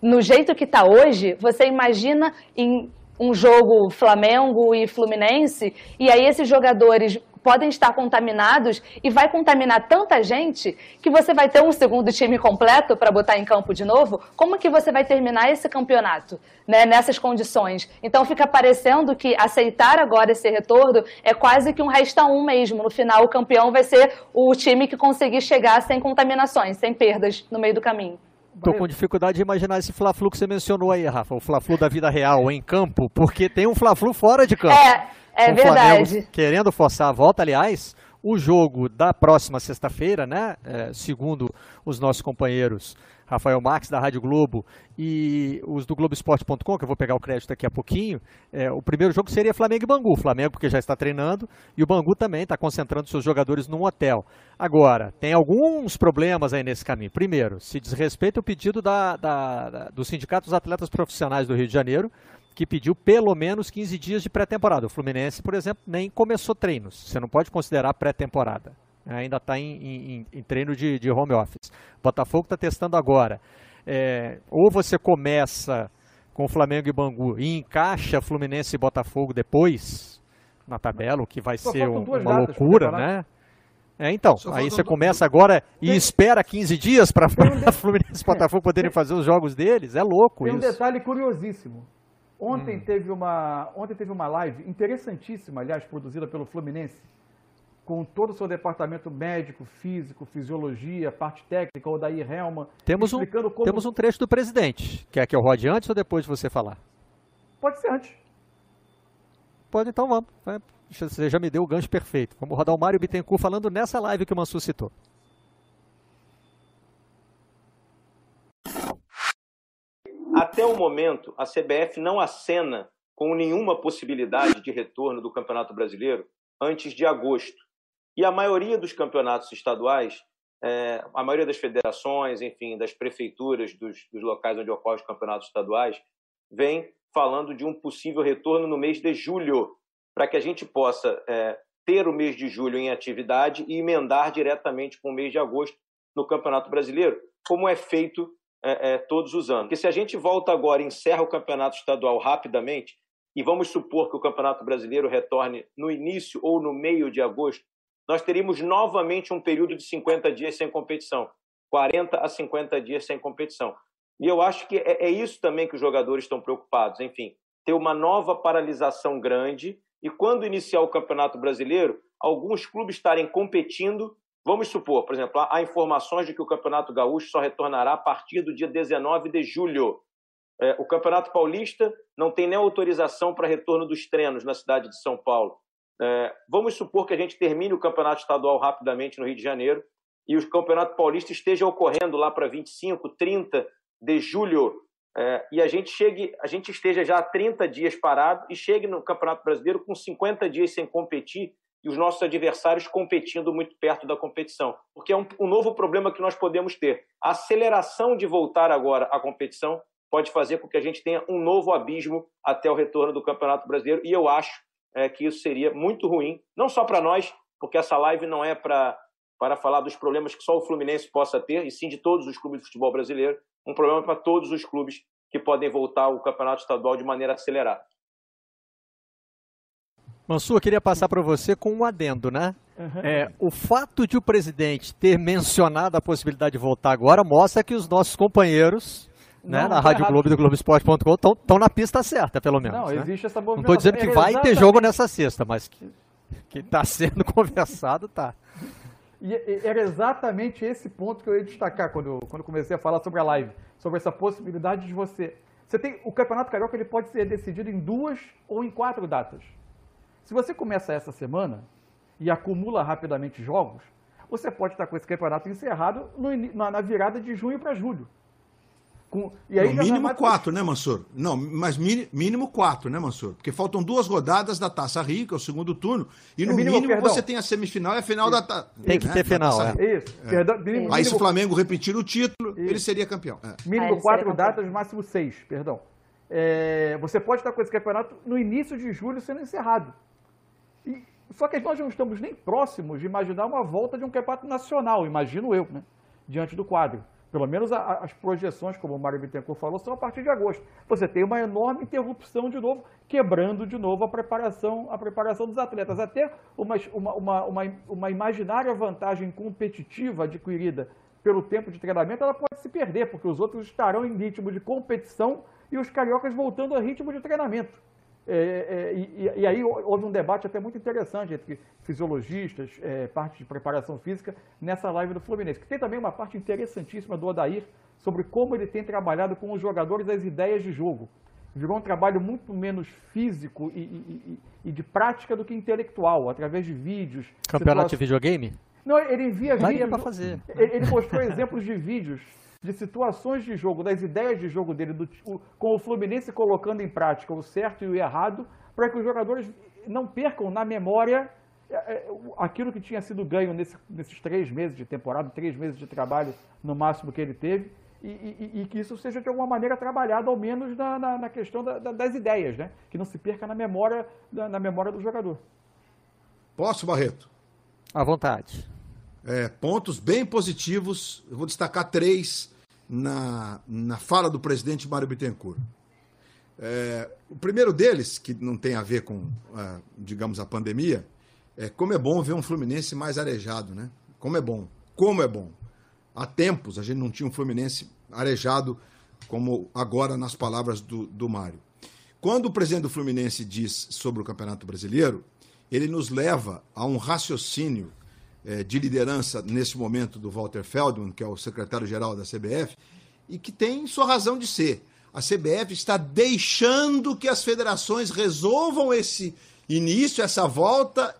no jeito que está hoje, você imagina em um jogo Flamengo e Fluminense, e aí esses jogadores podem estar contaminados e vai contaminar tanta gente que você vai ter um segundo time completo para botar em campo de novo. Como que você vai terminar esse campeonato né, nessas condições? Então fica parecendo que aceitar agora esse retorno é quase que um resta um mesmo. No final, o campeão vai ser o time que conseguir chegar sem contaminações, sem perdas no meio do caminho. Tô com dificuldade de imaginar esse Fla-Flu que você mencionou aí, Rafa, o Fla-Flu da vida real em campo, porque tem um Fla-Flu fora de campo. É, é o verdade. Flamengo querendo forçar a volta, aliás, o jogo da próxima sexta-feira, né, é, segundo os nossos companheiros Rafael Marques, da Rádio Globo, e os do Globoesporte.com, que eu vou pegar o crédito daqui a pouquinho, é, o primeiro jogo seria Flamengo e Bangu. O Flamengo, porque já está treinando, e o Bangu também está concentrando seus jogadores num hotel. Agora, tem alguns problemas aí nesse caminho. Primeiro, se desrespeita o pedido da, da, da, do Sindicato dos Atletas Profissionais do Rio de Janeiro, que pediu pelo menos 15 dias de pré-temporada. O Fluminense, por exemplo, nem começou treinos. Você não pode considerar pré-temporada ainda está em, em, em, treino de, de, home office. Botafogo está testando agora. É, ou você começa com Flamengo e Bangu e encaixa Fluminense e Botafogo depois na tabela, o que vai ser um, uma loucura, né? É, então, Só aí você começa agora e tem... espera 15 dias para um Fluminense e Botafogo poderem fazer os jogos deles. É louco tem isso. Tem um detalhe curiosíssimo. Ontem, hum. teve uma, ontem teve uma live interessantíssima, aliás, produzida pelo Fluminense, com todo o seu departamento médico, físico, fisiologia, parte técnica, o Daí Helma, temos um, como... Temos um trecho do presidente. Quer que eu rode antes ou depois de você falar? Pode ser antes. Pode, então vamos. Você já me deu o gancho perfeito. Vamos rodar o Mário Bittencourt falando nessa live que o Mansur citou. Até o momento, a CBF não acena com nenhuma possibilidade de retorno do Campeonato Brasileiro antes de agosto. E a maioria dos campeonatos estaduais, é, a maioria das federações, enfim, das prefeituras dos, dos locais onde ocorrem os campeonatos estaduais, vem falando de um possível retorno no mês de julho, para que a gente possa é, ter o mês de julho em atividade e emendar diretamente com o mês de agosto no Campeonato Brasileiro, como é feito é, é, todos os anos. Porque se a gente volta agora e encerra o Campeonato Estadual rapidamente, e vamos supor que o Campeonato Brasileiro retorne no início ou no meio de agosto, nós teríamos novamente um período de 50 dias sem competição, 40 a 50 dias sem competição. E eu acho que é, é isso também que os jogadores estão preocupados. Enfim, ter uma nova paralisação grande e quando iniciar o Campeonato Brasileiro, alguns clubes estarem competindo. Vamos supor, por exemplo, há informações de que o Campeonato Gaúcho só retornará a partir do dia 19 de julho. É, o Campeonato Paulista não tem nem autorização para retorno dos treinos na cidade de São Paulo. É, vamos supor que a gente termine o Campeonato Estadual rapidamente no Rio de Janeiro e o Campeonato Paulista esteja ocorrendo lá para 25, 30 de julho é, e a gente chegue, a gente esteja já há 30 dias parado e chegue no Campeonato Brasileiro com 50 dias sem competir e os nossos adversários competindo muito perto da competição. Porque é um, um novo problema que nós podemos ter. A aceleração de voltar agora à competição pode fazer com que a gente tenha um novo abismo até o retorno do Campeonato Brasileiro e eu acho é, que isso seria muito ruim, não só para nós, porque essa live não é para para falar dos problemas que só o Fluminense possa ter, e sim de todos os clubes de futebol brasileiro, um problema para todos os clubes que podem voltar ao campeonato estadual de maneira acelerada. Mansur, eu queria passar para você com um adendo, né? Uhum. É, o fato de o presidente ter mencionado a possibilidade de voltar agora mostra que os nossos companheiros né, não, na Rádio Globo do Globoesporte.com estão na pista certa, pelo menos. Não, né? existe essa movimentação. Não estou dizendo que é vai exatamente... ter jogo nessa sexta, mas que está sendo conversado, tá. E era exatamente esse ponto que eu ia destacar quando, quando comecei a falar sobre a live, sobre essa possibilidade de você. Você tem o Campeonato Carioca ele pode ser decidido em duas ou em quatro datas. Se você começa essa semana e acumula rapidamente jogos, você pode estar com esse campeonato encerrado no, na, na virada de junho para julho. Com, e aí no mínimo quatro, né, Mansur? Não, mas mínimo quatro, né, Mansur? Porque faltam duas rodadas da Taça Rio, que é o segundo turno, e é no mínimo, mínimo você tem a semifinal e a final Isso. da Taça. Tem que né? ter final, é. Isso. É. Perdão, mínimo, aí se o Flamengo repetir o título, Isso. ele seria campeão. É. Mínimo quatro datas, máximo seis, perdão. É, você pode estar com esse campeonato no início de julho sendo encerrado. E, só que nós não estamos nem próximos de imaginar uma volta de um campeonato nacional, imagino eu, né, diante do quadro. Pelo menos a, as projeções, como o Mário Bittencourt falou, são a partir de agosto. Você tem uma enorme interrupção de novo, quebrando de novo a preparação, a preparação dos atletas. Até uma, uma, uma, uma imaginária vantagem competitiva adquirida pelo tempo de treinamento, ela pode se perder, porque os outros estarão em ritmo de competição e os cariocas voltando a ritmo de treinamento. É, é, e, e, aí houve um debate até muito interessante entre fisiologistas, é, parte de preparação física, nessa live do Fluminense. Que tem também uma parte interessantíssima do Odair sobre como ele tem trabalhado com os jogadores as ideias de jogo. Virou um trabalho muito menos físico e, e, e de prática do que intelectual, através de vídeos. Campeonato de videogame? Não, ele envia vídeos. para fazer. Ele, ele mostrou exemplos de vídeos de situações de jogo, das ideias de jogo dele, do, o, com o Fluminense colocando em prática o certo e o errado, para que os jogadores não percam na memória é, é, aquilo que tinha sido ganho nesse, nesses três meses de temporada, três meses de trabalho no máximo que ele teve, e, e, e que isso seja de alguma maneira trabalhado, ao menos na, na, na questão da, da, das ideias, né? que não se perca na memória, na, na memória do jogador. Posso, Barreto? À vontade. É, pontos bem positivos, eu vou destacar três na, na fala do presidente Mário Bittencourt. É, o primeiro deles, que não tem a ver com, digamos, a pandemia, é como é bom ver um Fluminense mais arejado, né? Como é bom, como é bom. Há tempos a gente não tinha um Fluminense arejado como agora nas palavras do, do Mário. Quando o presidente do Fluminense diz sobre o Campeonato Brasileiro, ele nos leva a um raciocínio de liderança nesse momento do Walter Feldman, que é o secretário-geral da CBF, e que tem sua razão de ser. A CBF está deixando que as federações resolvam esse início, essa volta,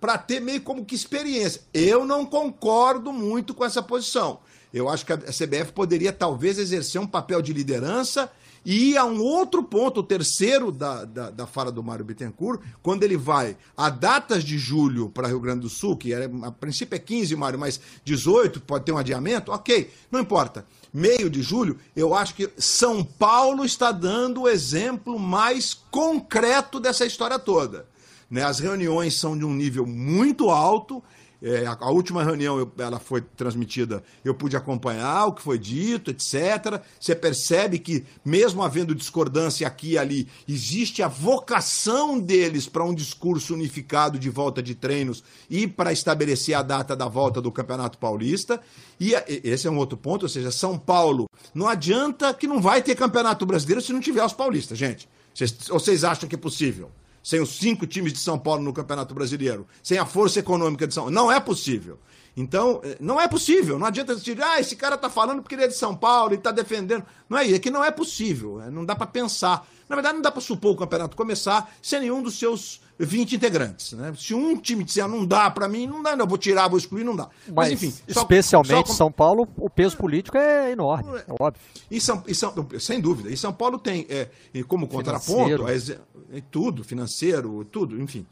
para ter meio como que experiência. Eu não concordo muito com essa posição. Eu acho que a CBF poderia talvez exercer um papel de liderança E há um outro ponto, o terceiro da, da, da fala do Mário Bittencourt, quando ele vai a datas de julho para Rio Grande do Sul, que era, a princípio é 15, Mário, mas 18, pode ter um adiamento, ok, não importa. Meio de julho, eu acho que São Paulo está dando o exemplo mais concreto dessa história toda. Né? As reuniões são de um nível muito alto, é, a, a, última reunião eu, ela foi transmitida, eu pude acompanhar o que foi dito, etc. Você percebe que, mesmo havendo discordância aqui e ali, existe a vocação deles para um discurso unificado de volta de treinos e para estabelecer a data da volta do Campeonato Paulista. E esse é um outro ponto, ou seja, São Paulo, não adianta que não vai ter Campeonato Brasileiro se não tiver os paulistas, gente. Vocês, vocês acham que é possível? Sem os cinco times de São Paulo no Campeonato Brasileiro, sem a força econômica de São Paulo. Não é possível. Então, eh, não é possível. Não adianta dizer, ah, esse cara está falando porque ele é de São Paulo e está defendendo. Não é isso, é que não é possível. É, não dá para pensar. Na verdade, não dá para supor o campeonato começar sem nenhum dos seus 20 integrantes. Né? Se um time disser ah, não dá para mim, não dá, não, vou tirar, vou excluir, não dá. Mas, Mas enfim. Especialmente só, São Paulo, o peso político é enorme, é, óbvio. E São, e São, sem dúvida. E São Paulo tem, é, como contraponto, é, é, tudo, financeiro, tudo, enfim.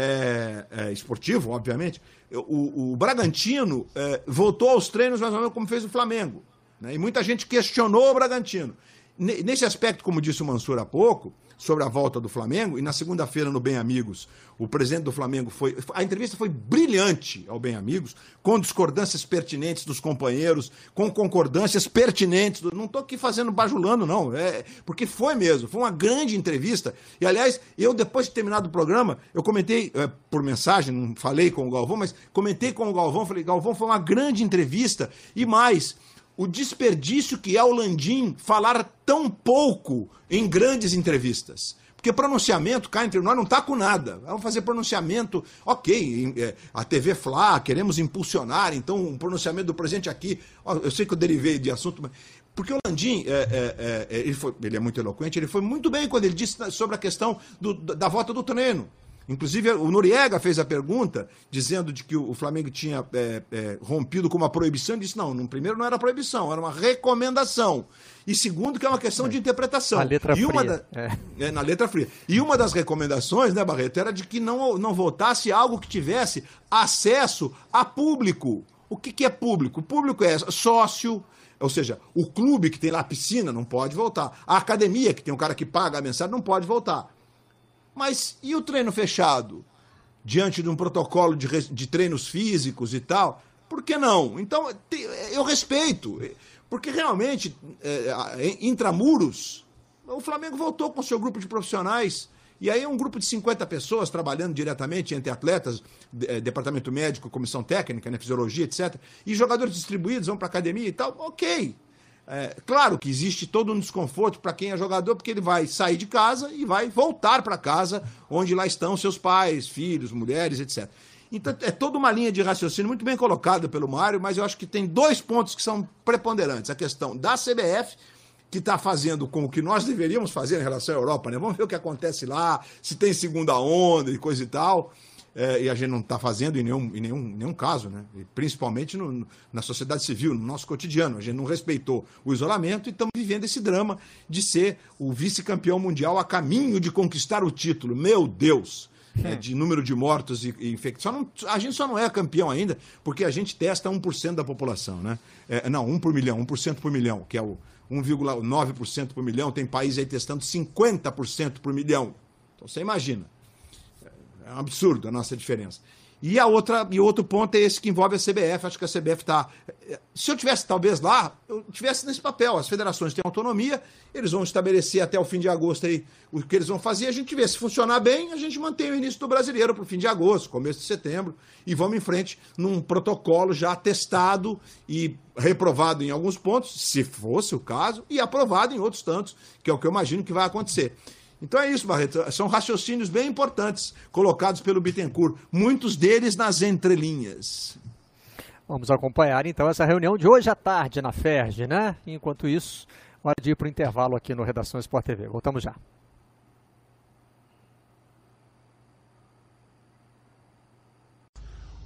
É, é, esportivo, obviamente. O, o Bragantino é, voltou aos treinos mais ou menos como fez o Flamengo. Né? E muita gente questionou o Bragantino. Nesse aspecto, como disse o Mansur há pouco, sobre a volta do Flamengo, e na segunda-feira no Bem Amigos, o presidente do Flamengo foi. A entrevista foi brilhante ao Bem Amigos, com discordâncias pertinentes dos companheiros, com concordâncias pertinentes. Do, não estou aqui fazendo bajulando, não, é, porque foi mesmo, foi uma grande entrevista. E, aliás, eu, depois de terminado o programa, eu comentei é, por mensagem, não falei com o Galvão, mas comentei com o Galvão, falei, Galvão, foi uma grande entrevista, e mais o desperdício que é o Landim falar tão pouco em grandes entrevistas. Porque pronunciamento, cá entre nós, não está com nada. Vamos fazer pronunciamento, ok, é, a TV Fla, queremos impulsionar, então um pronunciamento do presidente aqui. Eu sei que eu derivei de assunto, mas. Porque o Landim, é, é, é, ele, foi, ele é muito eloquente, ele foi muito bem quando ele disse sobre a questão do, da volta do treino. Inclusive, o Noriega fez a pergunta, dizendo de que o Flamengo tinha é, é, rompido com uma proibição, e disse, não, no primeiro não era proibição, era uma recomendação. E segundo, que é uma questão é. de interpretação. A letra e fria. Da... É. é. na letra fria. E uma das recomendações, né, Barreto, era de que não, não votasse algo que tivesse acesso a público. O que, que é público? O público é sócio, ou seja, o clube que tem lá a piscina não pode voltar. A academia, que tem um cara que paga a mensagem, não pode voltar. Mas e o treino fechado? Diante de um protocolo de, de treinos físicos e tal? Por que não? Então, eu respeito. Porque realmente, é, intramuros, o Flamengo voltou com o seu grupo de profissionais. E aí um grupo de 50 pessoas trabalhando diretamente entre atletas, é, departamento médico, comissão técnica, né, fisiologia, etc. E jogadores distribuídos, vão para academia e tal. Ok. É, claro que existe todo um desconforto para quem é jogador, porque ele vai sair de casa e vai voltar para casa, onde lá estão seus pais, filhos, mulheres, etc. Então é toda uma linha de raciocínio muito bem colocada pelo Mário, mas eu acho que tem dois pontos que são preponderantes. A questão da CBF, que está fazendo com o que nós deveríamos fazer em relação à Europa, né? Vamos ver o que acontece lá, se tem segunda onda e coisa e tal é, e a gente não está fazendo em nenhum, em nenhum, nenhum caso, né? E principalmente no, na sociedade civil, no nosso cotidiano. A gente não respeitou o isolamento e estamos vivendo esse drama de ser o vice-campeão mundial a caminho de conquistar o título. Meu Deus! É, de número de mortos e, e infectados. A gente só não é campeão ainda porque a gente testa 1% da população, né? É, não, 1 por milhão, 1% por milhão, que é o 1,9% por milhão. Tem país aí testando 50% por milhão. Então você imagina. É um absurdo a nossa diferença. E a outra e outro ponto é esse que envolve a CBF. Acho que a CBF está. Se eu tivesse talvez lá, eu tivesse nesse papel. As federações têm autonomia, eles vão estabelecer até o fim de agosto aí o que eles vão fazer. A gente vê se funcionar bem, a gente mantém o início do brasileiro para o fim de agosto, começo de setembro, e vamos em frente num protocolo já testado e reprovado em alguns pontos, se fosse o caso, e aprovado em outros tantos, que é o que eu imagino que vai acontecer. Então é isso, Barreto. São raciocínios bem importantes colocados pelo Bittencourt, muitos deles nas entrelinhas. Vamos acompanhar então essa reunião de hoje à tarde na FERJ, né? Enquanto isso, hora de ir para o intervalo aqui no Redação Sport TV. Voltamos já.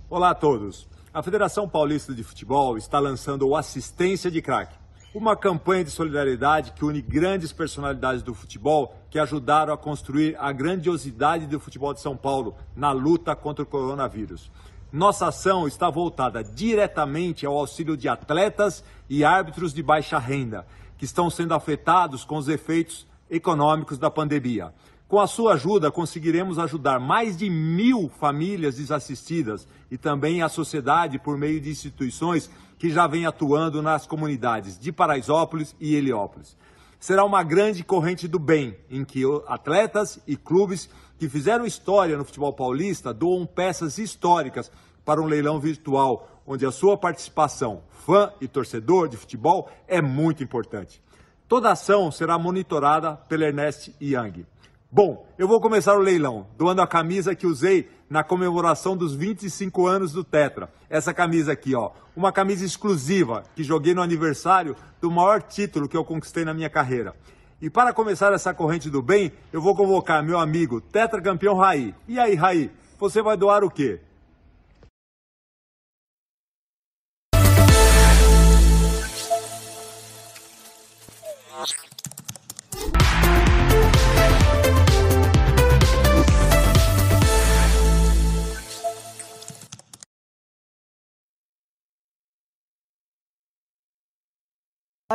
Olá a todos. A Federação Paulista de Futebol está lançando o Assistência de Craque uma campanha de solidariedade que une grandes personalidades do futebol que ajudaram a construir a grandiosidade do futebol de São Paulo na luta contra o coronavírus. Nossa ação está voltada diretamente ao auxílio de atletas e árbitros de baixa renda, que estão sendo afetados com os efeitos econômicos da pandemia. Com a sua ajuda, conseguiremos ajudar mais de mil famílias desassistidas e também a sociedade por meio de instituições que já vem atuando nas comunidades de Paraisópolis e Heliópolis. Será uma grande corrente do bem, em que atletas e clubes que fizeram história no futebol paulista doam peças históricas para um leilão virtual, onde a sua participação, fã e torcedor de futebol, é muito importante. Toda ação será monitorada pela Ernest Young. Bom, eu vou começar o leilão, doando a camisa que usei na comemoração dos 25 anos do Tetra. Essa camisa aqui, ó, uma camisa exclusiva que joguei no aniversário do maior título que eu conquistei na minha carreira. E para começar essa corrente do bem, eu vou convocar meu amigo Tetra Campeão Raí. E aí, Raí, você vai doar o quê?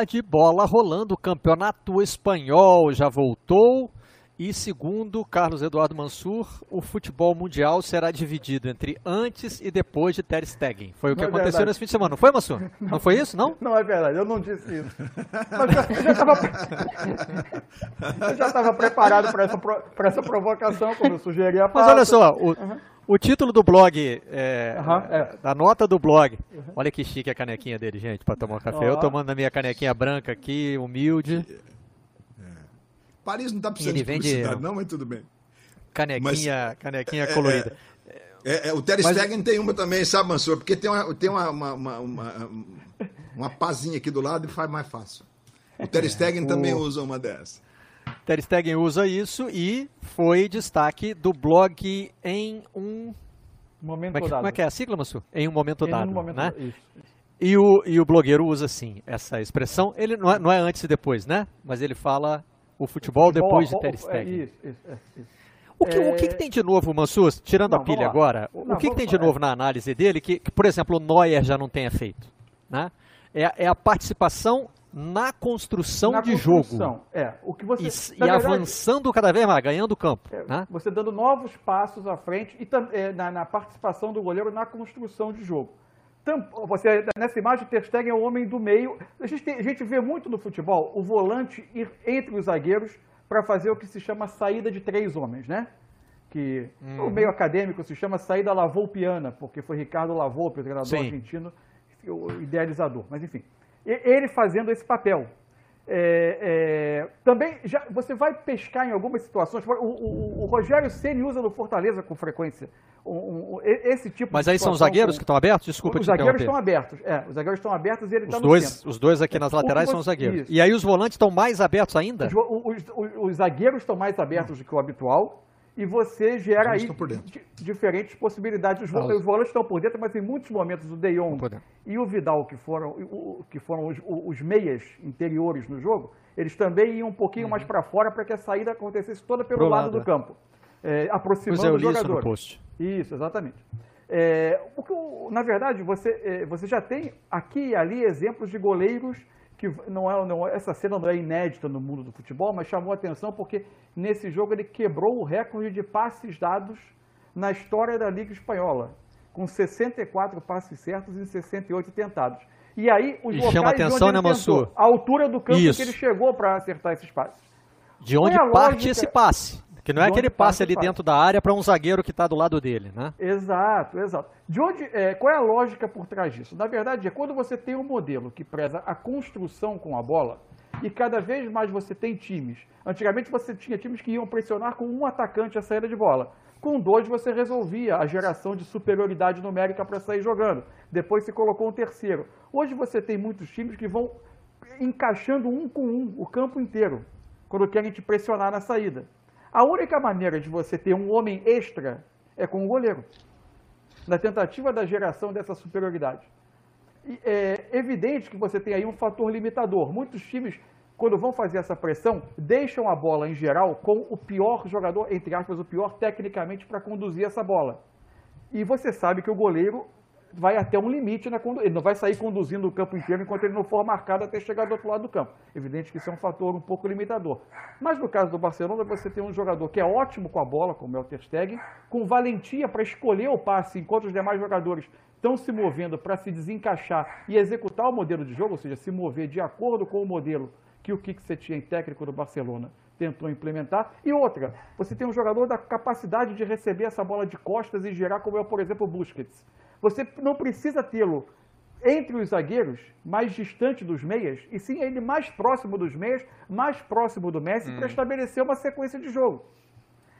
De bola rolando, o campeonato espanhol já voltou. E segundo Carlos Eduardo Mansur, o futebol mundial será dividido entre antes e depois de Ter Stegen. Foi o que não é aconteceu é nesse fim de semana, não foi, Mansur? Não, não foi isso, não? Não é verdade, eu não disse isso. Mas eu já estava preparado para essa, essa provocação, como eu sugeri a Mas olha só, o, uhum. O título do blog, é, uhum, é. da nota do blog. Uhum. Olha que chique a canequinha dele, gente, para tomar um café. Eu tomando a minha canequinha branca aqui, humilde. É. Paris não está precisando de publicidade, vende, não, mas tudo bem. Canequinha, mas, canequinha é, colorida. É, é, o Ter Stegen mas... tem uma também, sabe, Mansur? Porque tem uma, tem uma, uma, uma, uma, uma pazinha aqui do lado e faz mais fácil. O Ter Stegen também usa uma dessas. Ter Stegen usa isso e foi destaque do blog em um momento como é que, dado. Como é que é a sigla, Massu? Em um momento em dado. Um momento né? Isso. E o, e o blogueiro usa sim essa expressão. Ele não é, não é antes e depois, né? Mas ele fala o futebol, depois de Ter é Stegen. É isso, isso, isso. O que, é... o que, que, tem de novo, Mansur, tirando não, a pilha agora, o que, que tem de novo na análise dele que, que, por exemplo, o Neuer já não tenha feito? Né? É, é a participação na construção na de construção, jogo. É, o que você, e, e avançando cada vez mais, ganhando campo. É, né? Você dando novos passos à frente e é, na, na, participação do goleiro na construção de jogo. Você, nessa imagem, Ter Stegen é o homem do meio. A gente, tem, a gente vê muito no futebol o volante ir entre os zagueiros para fazer o que se chama saída de três homens, né? Que uhum. no meio acadêmico se chama saída lavolpiana, porque foi Ricardo Lavolpe, o treinador Sim. argentino, o idealizador. Mas enfim ele fazendo esse papel. É, é, também já, você vai pescar em algumas situações. O, o, o Rogério Ceni usa no Fortaleza com frequência um, um, esse tipo. Mas aí são os zagueiros com, que estão abertos. Desculpa. Os zagueiros estão abertos. É, os zagueiros estão abertos e ele está no dois, centro. Os dois aqui nas laterais são os zagueiros. Isso. E aí os volantes estão mais abertos ainda? Os, os, os zagueiros estão mais abertos do que o habitual e você gera aí diferentes possibilidades. Os, os volantes estão por dentro, mas em muitos momentos o De Jong e o Vidal, que foram, o, que foram os, os, meias interiores no jogo, eles também iam um pouquinho uhum. mais para fora para que a saída acontecesse toda pelo Pro lado, lado do é. campo, é, aproximando pois é, o jogador. Isso, post. isso, exatamente. É, porque, na verdade, você, é, você já tem aqui e ali exemplos de goleiros que não é, não, essa cena não é inédita no mundo do futebol, mas chamou a atenção porque nesse jogo ele quebrou o recorde de passes dados na história da Liga Espanhola, com 64 passes certos e 68 tentados. E aí, os e locais chama atenção, né, Mansur? a altura do campo Isso. que ele chegou para acertar esses passes. De onde é parte lógica... esse passe? Que não é aquele passe ali dentro da área para um zagueiro que está do lado dele, né? Exato, exato. De onde, é, qual é a lógica por trás disso? Na verdade, é quando você tem um modelo que preza a construção com a bola e cada vez mais você tem times. Antigamente você tinha times que iam pressionar com um atacante a saída de bola. Com dois você resolvia a geração de superioridade numérica para sair jogando. Depois se colocou um terceiro. Hoje você tem muitos times que vão encaixando um com um o campo inteiro quando querem te pressionar na saída. A única maneira de você ter um homem extra é com o goleiro, na tentativa da geração dessa superioridade. é evidente que você tem aí um fator limitador. Muitos times, quando vão fazer essa pressão, deixam a bola, em geral, com o pior jogador, entre aspas, o pior tecnicamente para conduzir essa bola. E você sabe que o goleiro vai até um limite na Ele não vai sair conduzindo o campo inteiro enquanto ele não for marcado até chegar do outro lado do campo. Evidente que isso é um fator um pouco limitador. Mas no caso do Barcelona, você tem um jogador que é ótimo com a bola, como é o Ter Stegen, com valentia para escolher o passe enquanto os demais jogadores estão se movendo para se desencaixar e executar o modelo de jogo, ou seja, se mover de acordo com o modelo que o Kik Setien, técnico do Barcelona, tentou implementar. E outra, você tem um jogador da capacidade de receber essa bola de costas e gerar, como é, por exemplo, o Busquets. Você não precisa tê-lo entre os zagueiros, mais distante dos meias, e sim ele mais próximo dos meias, mais próximo do Messi, hum. para estabelecer uma sequência de jogo.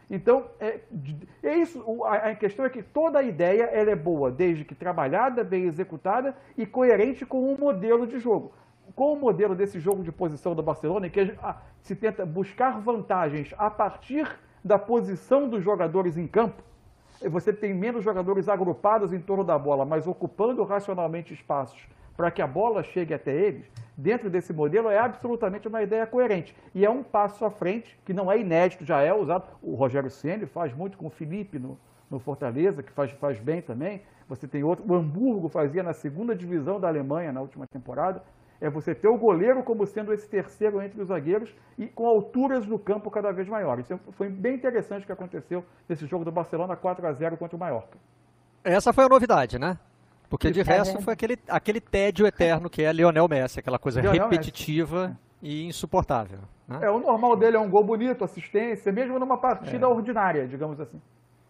Então, é, é isso. A, a, questão é que toda a ideia ela é boa, desde que trabalhada, bem executada e coerente com um modelo de jogo. Com o modelo desse jogo de posição do Barcelona, em que a, se tenta buscar vantagens a partir da posição dos jogadores em campo, você tem menos jogadores agrupados em torno da bola, mas ocupando racionalmente espaços para que a bola chegue até eles, dentro desse modelo é absolutamente uma ideia coerente. E é um passo à frente, que não é inédito, já é usado. O Rogério Ceni faz muito com o Felipe no, no Fortaleza, que faz, faz bem também. Você tem outro. O Hamburgo fazia na segunda divisão da Alemanha na última temporada. É você ter o goleiro como sendo esse terceiro entre os zagueiros e com alturas no campo cada vez maiores. Isso foi bem interessante o que aconteceu nesse jogo do Barcelona 4 a 0 contra o Mallorca. Essa foi a novidade, né? Porque de resto foi aquele, aquele tédio eterno que é Lionel Messi, aquela coisa Lionel repetitiva Messi. e insuportável. Né? É, o normal dele é um gol bonito, assistência, mesmo numa partida é. ordinária, digamos assim.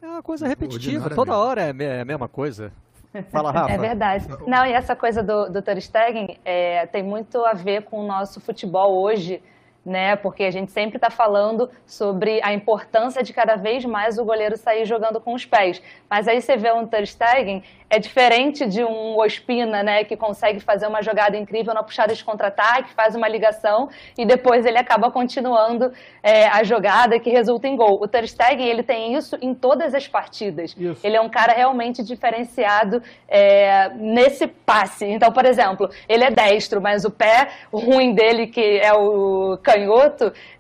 É uma coisa repetitiva, toda mesmo. hora é a mesma coisa. Fala, Rafa. É verdade. Não, e essa coisa do, do Ter Stegen é, tem muito a ver com o nosso futebol hoje, né? Porque a gente sempre está falando sobre a importância de cada vez mais o goleiro sair jogando com os pés. Mas aí você vê um Ter Stegen, é diferente de um Ospina, né, que consegue fazer uma jogada incrível na puxada de contra-ataque, faz uma ligação e depois ele acaba continuando é, a jogada que resulta em gol. O Ter Stegen, ele tem isso em todas as partidas. Isso. Ele é um cara realmente diferenciado é, nesse passe. Então, por exemplo, ele é destro, mas o pé ruim dele, que é o canhoto,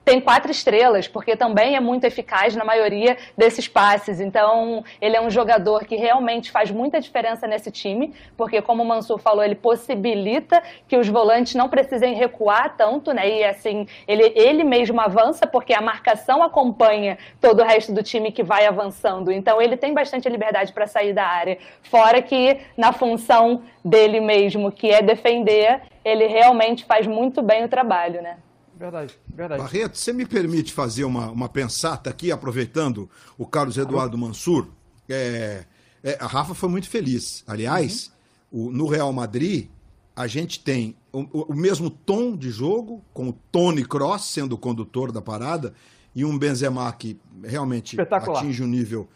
tem quatro estrelas, porque também é muito eficaz na maioria desses passes. Então, ele é um jogador que realmente faz muita diferença nesse time, porque, como o Mansur falou, ele possibilita que os volantes não precisem recuar tanto, né? E assim, ele, ele mesmo avança, porque a marcação acompanha todo o resto do time que vai avançando. Então, ele tem bastante liberdade para sair da área. Fora que, na função dele mesmo, que é defender, ele realmente faz muito bem o trabalho, né? Verdade, verdade. Barreto, você me permite fazer uma, uma pensata aqui, aproveitando o Carlos Eduardo Mansur? É, é, a Rafa foi muito feliz. Aliás, uhum. o, no Real Madrid, a gente tem o, o, mesmo tom de jogo, com o Tony Cross sendo o condutor da parada, e um Benzema que realmente atinge um nível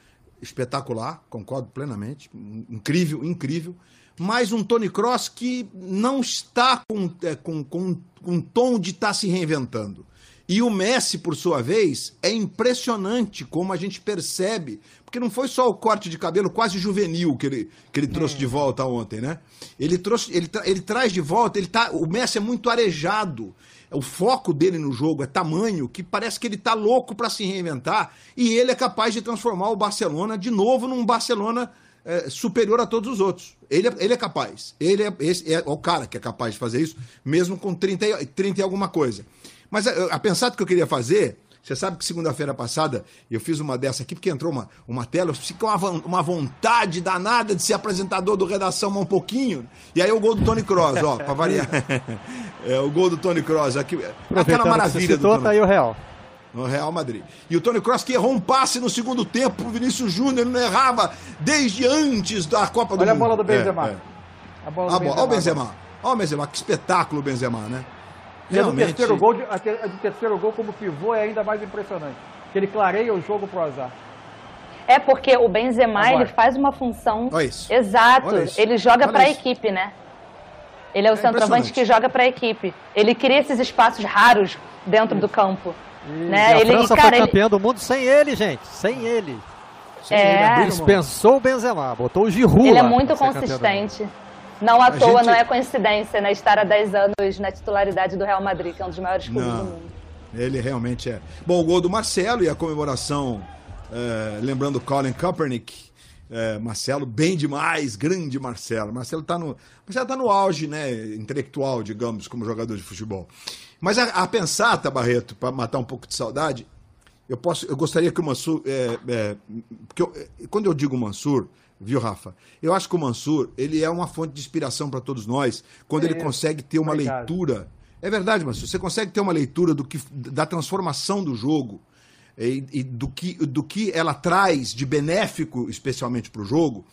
espetacular, concordo plenamente, incrível, incrível mais um Tony Cross que não está com, é, com, com, com um tom de estar tá se reinventando. E o Messi, por sua vez, é impressionante como a gente percebe, porque não foi só o corte de cabelo quase juvenil que ele, que ele trouxe de volta ontem, né? Ele trouxe, ele, ele traz de volta, ele tá, o Messi é muito arejado. O foco dele no jogo é tamanho que parece que ele tá louco para se reinventar e ele é capaz de transformar o Barcelona de novo num Barcelona é, superior a todos os outros. Ele é, ele é capaz. Ele é, esse é o cara que é capaz de fazer isso, mesmo com 30, 30 e alguma coisa. Mas a, a pensada que eu queria fazer, você sabe que segunda-feira passada eu fiz uma dessa aqui, porque entrou uma, uma tela, eu fiquei com uma, uma vontade danada de ser apresentador do Redação um pouquinho. E aí o gol do Tony Cross, ó, pra variar. é, o gol do Tony Cross aqui. Aquela maravilha citou, do Tony. Tá aí o Real no Real Madrid. E o Tony Kroos que errou um passe no segundo tempo, o Vinícius Júnior ele não errava desde antes da Copa do Olha Mundo. Olha a bola do Benzema. É, é. A bola do Benzema. Olha o Benzema. Olha o Benzema, que espetáculo o Benzema, né? Realmente... E terceiro gol, a do terceiro gol como pivô é ainda mais impressionante. Que ele clareia o jogo pro azar. É porque o Benzema Agora. ele faz uma função Olha isso. exato. Isso. Ele joga para a equipe, né? Ele é o é centroavante que joga para a equipe. Ele cria esses espaços raros dentro isso. do campo. Né? E a ele, França cara, foi campeã ele... do mundo sem ele, gente. Sem ele. Sem é. ele. Dispensou o Benzema, botou o Giroud Ele é muito consistente. Não à toa, gente... não é coincidência, né? Estar há 10 anos na titularidade do Real Madrid, que é um dos maiores clubes do mundo. Ele realmente é. Bom, o gol do Marcelo e a comemoração, é, lembrando Colin Kaepernick. É, Marcelo, bem demais, grande Marcelo. Marcelo está no, Marcelo tá no auge né, intelectual, digamos, como jogador de futebol. Mas a, a pensar, Tabarreto, para matar um pouco de saudade, eu, posso, eu gostaria que o Mansur. É, é, porque eu, quando eu digo Mansur, viu, Rafa? Eu acho que o Mansur ele é uma fonte de inspiração para todos nós quando é, ele consegue ter uma leitura é verdade, mas você consegue ter uma leitura do que, da transformação do jogo e, e do, que, do que ela traz de benéfico, especialmente para o jogo,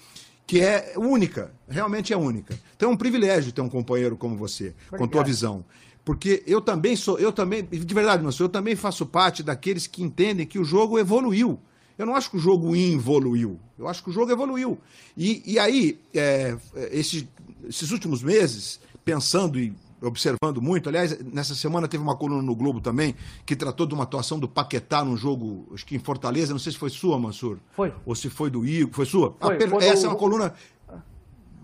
que é única, realmente é única. Então é um privilégio ter um companheiro como você, Obrigado. com tua visão. Porque eu também sou, eu também, de verdade, mas eu também faço parte daqueles que entendem que o jogo evoluiu. Eu não acho que o jogo evoluiu. Eu acho que o jogo evoluiu. E, e aí, é, esse, esses últimos meses, pensando e observando muito. Aliás, nessa semana teve uma coluna no Globo também que tratou de uma atuação do Paquetá num jogo, acho que em Fortaleza, não sei se foi sua, Mansur. Foi. Ou se foi do Igor. Foi sua? Foi, per... foi Essa do... é uma coluna.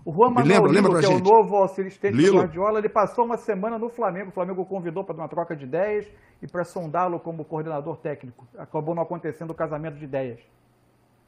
O Juan Manuel lembra, Lilo, lembra que é o novo auxiliar do Guardiola, ele passou uma semana no Flamengo. O Flamengo o convidou para uma troca de ideias e para sondá-lo como coordenador técnico. Acabou não acontecendo o casamento de ideias.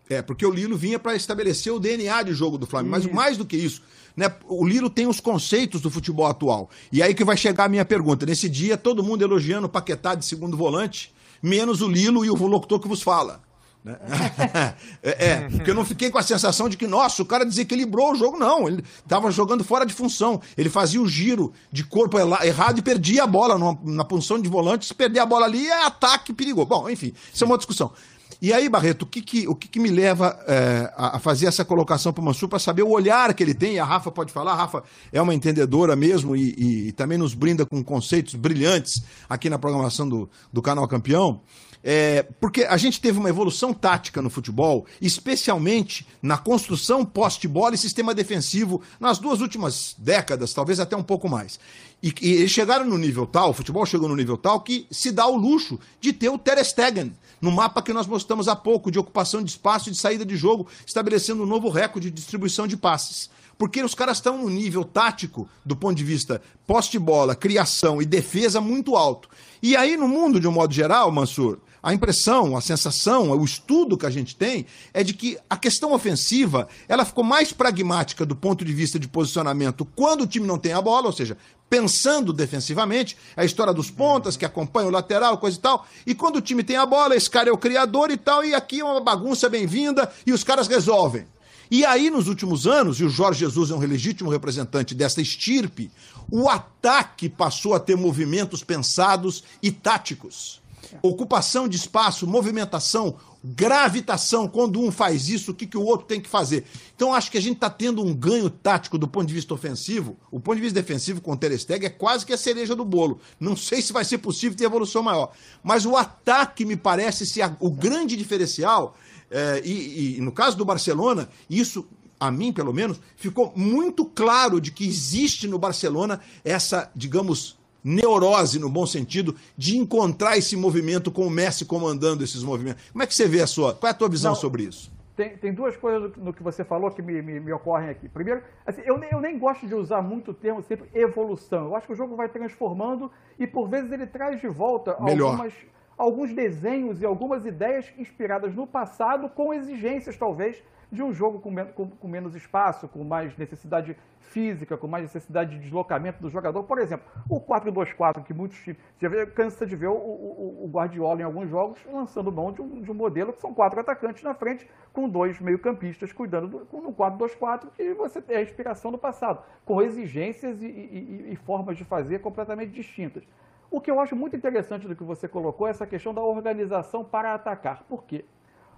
É, porque o Lilo vinha para estabelecer o DNA de jogo do Flamengo. Mas mais do que isso, né, o Lilo tem os conceitos do futebol atual. E aí que vai chegar a minha pergunta. Nesse dia, todo mundo elogiando o Paquetá de segundo volante, menos o Lilo e o locutor que vos fala. Né? é, é, porque eu não fiquei com a sensação de que, nossa, o cara desequilibrou o jogo, não. Ele estava jogando fora de função. Ele fazia o giro de corpo errado e perdia a bola numa, na função de volante. Se perder a bola ali, é ataque perigoso. Bom, enfim, isso é uma discussão. E aí, Barreto, o que, que, o que, que me leva é, a fazer essa colocação para o Mansur para saber o olhar que ele tem? E a Rafa pode falar, a Rafa é uma entendedora mesmo e, e, e, também nos brinda com conceitos brilhantes aqui na programação do, do canal Campeão. É, porque a gente teve uma evolução tática no futebol, especialmente na construção poste-bola e sistema defensivo nas duas últimas décadas, talvez até um pouco mais. E, e eles chegaram no nível tal, o futebol chegou no nível tal, que se dá o luxo de ter o Ter Stegen, no mapa que nós mostramos há pouco, de ocupação de espaço e de saída de jogo, estabelecendo um novo recorde de distribuição de passes. Porque os caras estão no nível tático, do ponto de vista poste-bola, criação e defesa, muito alto. E aí, no mundo, de um modo geral, Mansur, a impressão, a sensação, o estudo que a gente tem é de que a questão ofensiva ela ficou mais pragmática do ponto de vista de posicionamento quando o time não tem a bola, ou seja, pensando defensivamente, a história dos pontas que acompanham o lateral, coisa e tal. E quando o time tem a bola, esse cara é o criador e tal, e aqui é uma bagunça bem-vinda e os caras resolvem. E aí, nos últimos anos, e o Jorge Jesus é um legítimo representante dessa estirpe, o ataque passou a ter movimentos pensados e táticos. Ocupação de espaço, movimentação, gravitação. Quando um faz isso, o que, que o outro tem que fazer? Então, acho que a gente está tendo um ganho tático do ponto de vista ofensivo. O ponto de vista defensivo com o Ter Stegen é quase que a cereja do bolo. Não sei se vai ser possível ter evolução maior. Mas o ataque me parece ser o grande diferencial. É, e, e no caso do Barcelona, isso a mim pelo menos, ficou muito claro de que existe no Barcelona essa, digamos, neurose, no bom sentido, de encontrar esse movimento com o Messi comandando esses movimentos. Como é que você vê a sua? Qual é a tua visão Não, sobre isso? Tem, tem duas coisas no, que você falou que me, me, me ocorrem aqui. Primeiro, assim, eu, nem, eu nem gosto de usar muito o termo sempre evolução. Eu acho que o jogo vai transformando e por vezes ele traz de volta algumas, alguns desenhos e algumas ideias inspiradas no passado com exigências, talvez, de um jogo com, com, com, menos espaço, com mais necessidade física, com mais necessidade de deslocamento do jogador. Por exemplo, o 4-2-4, que muitos times. Você cansa de ver o, o, o, Guardiola em alguns jogos lançando mão de um, de um, modelo que são quatro atacantes na frente, com dois meio-campistas cuidando do no 4-2-4, que você tem a inspiração do passado, com exigências e, e, e formas de fazer completamente distintas. O que eu acho muito interessante do que você colocou é essa questão da organização para atacar. Por quê?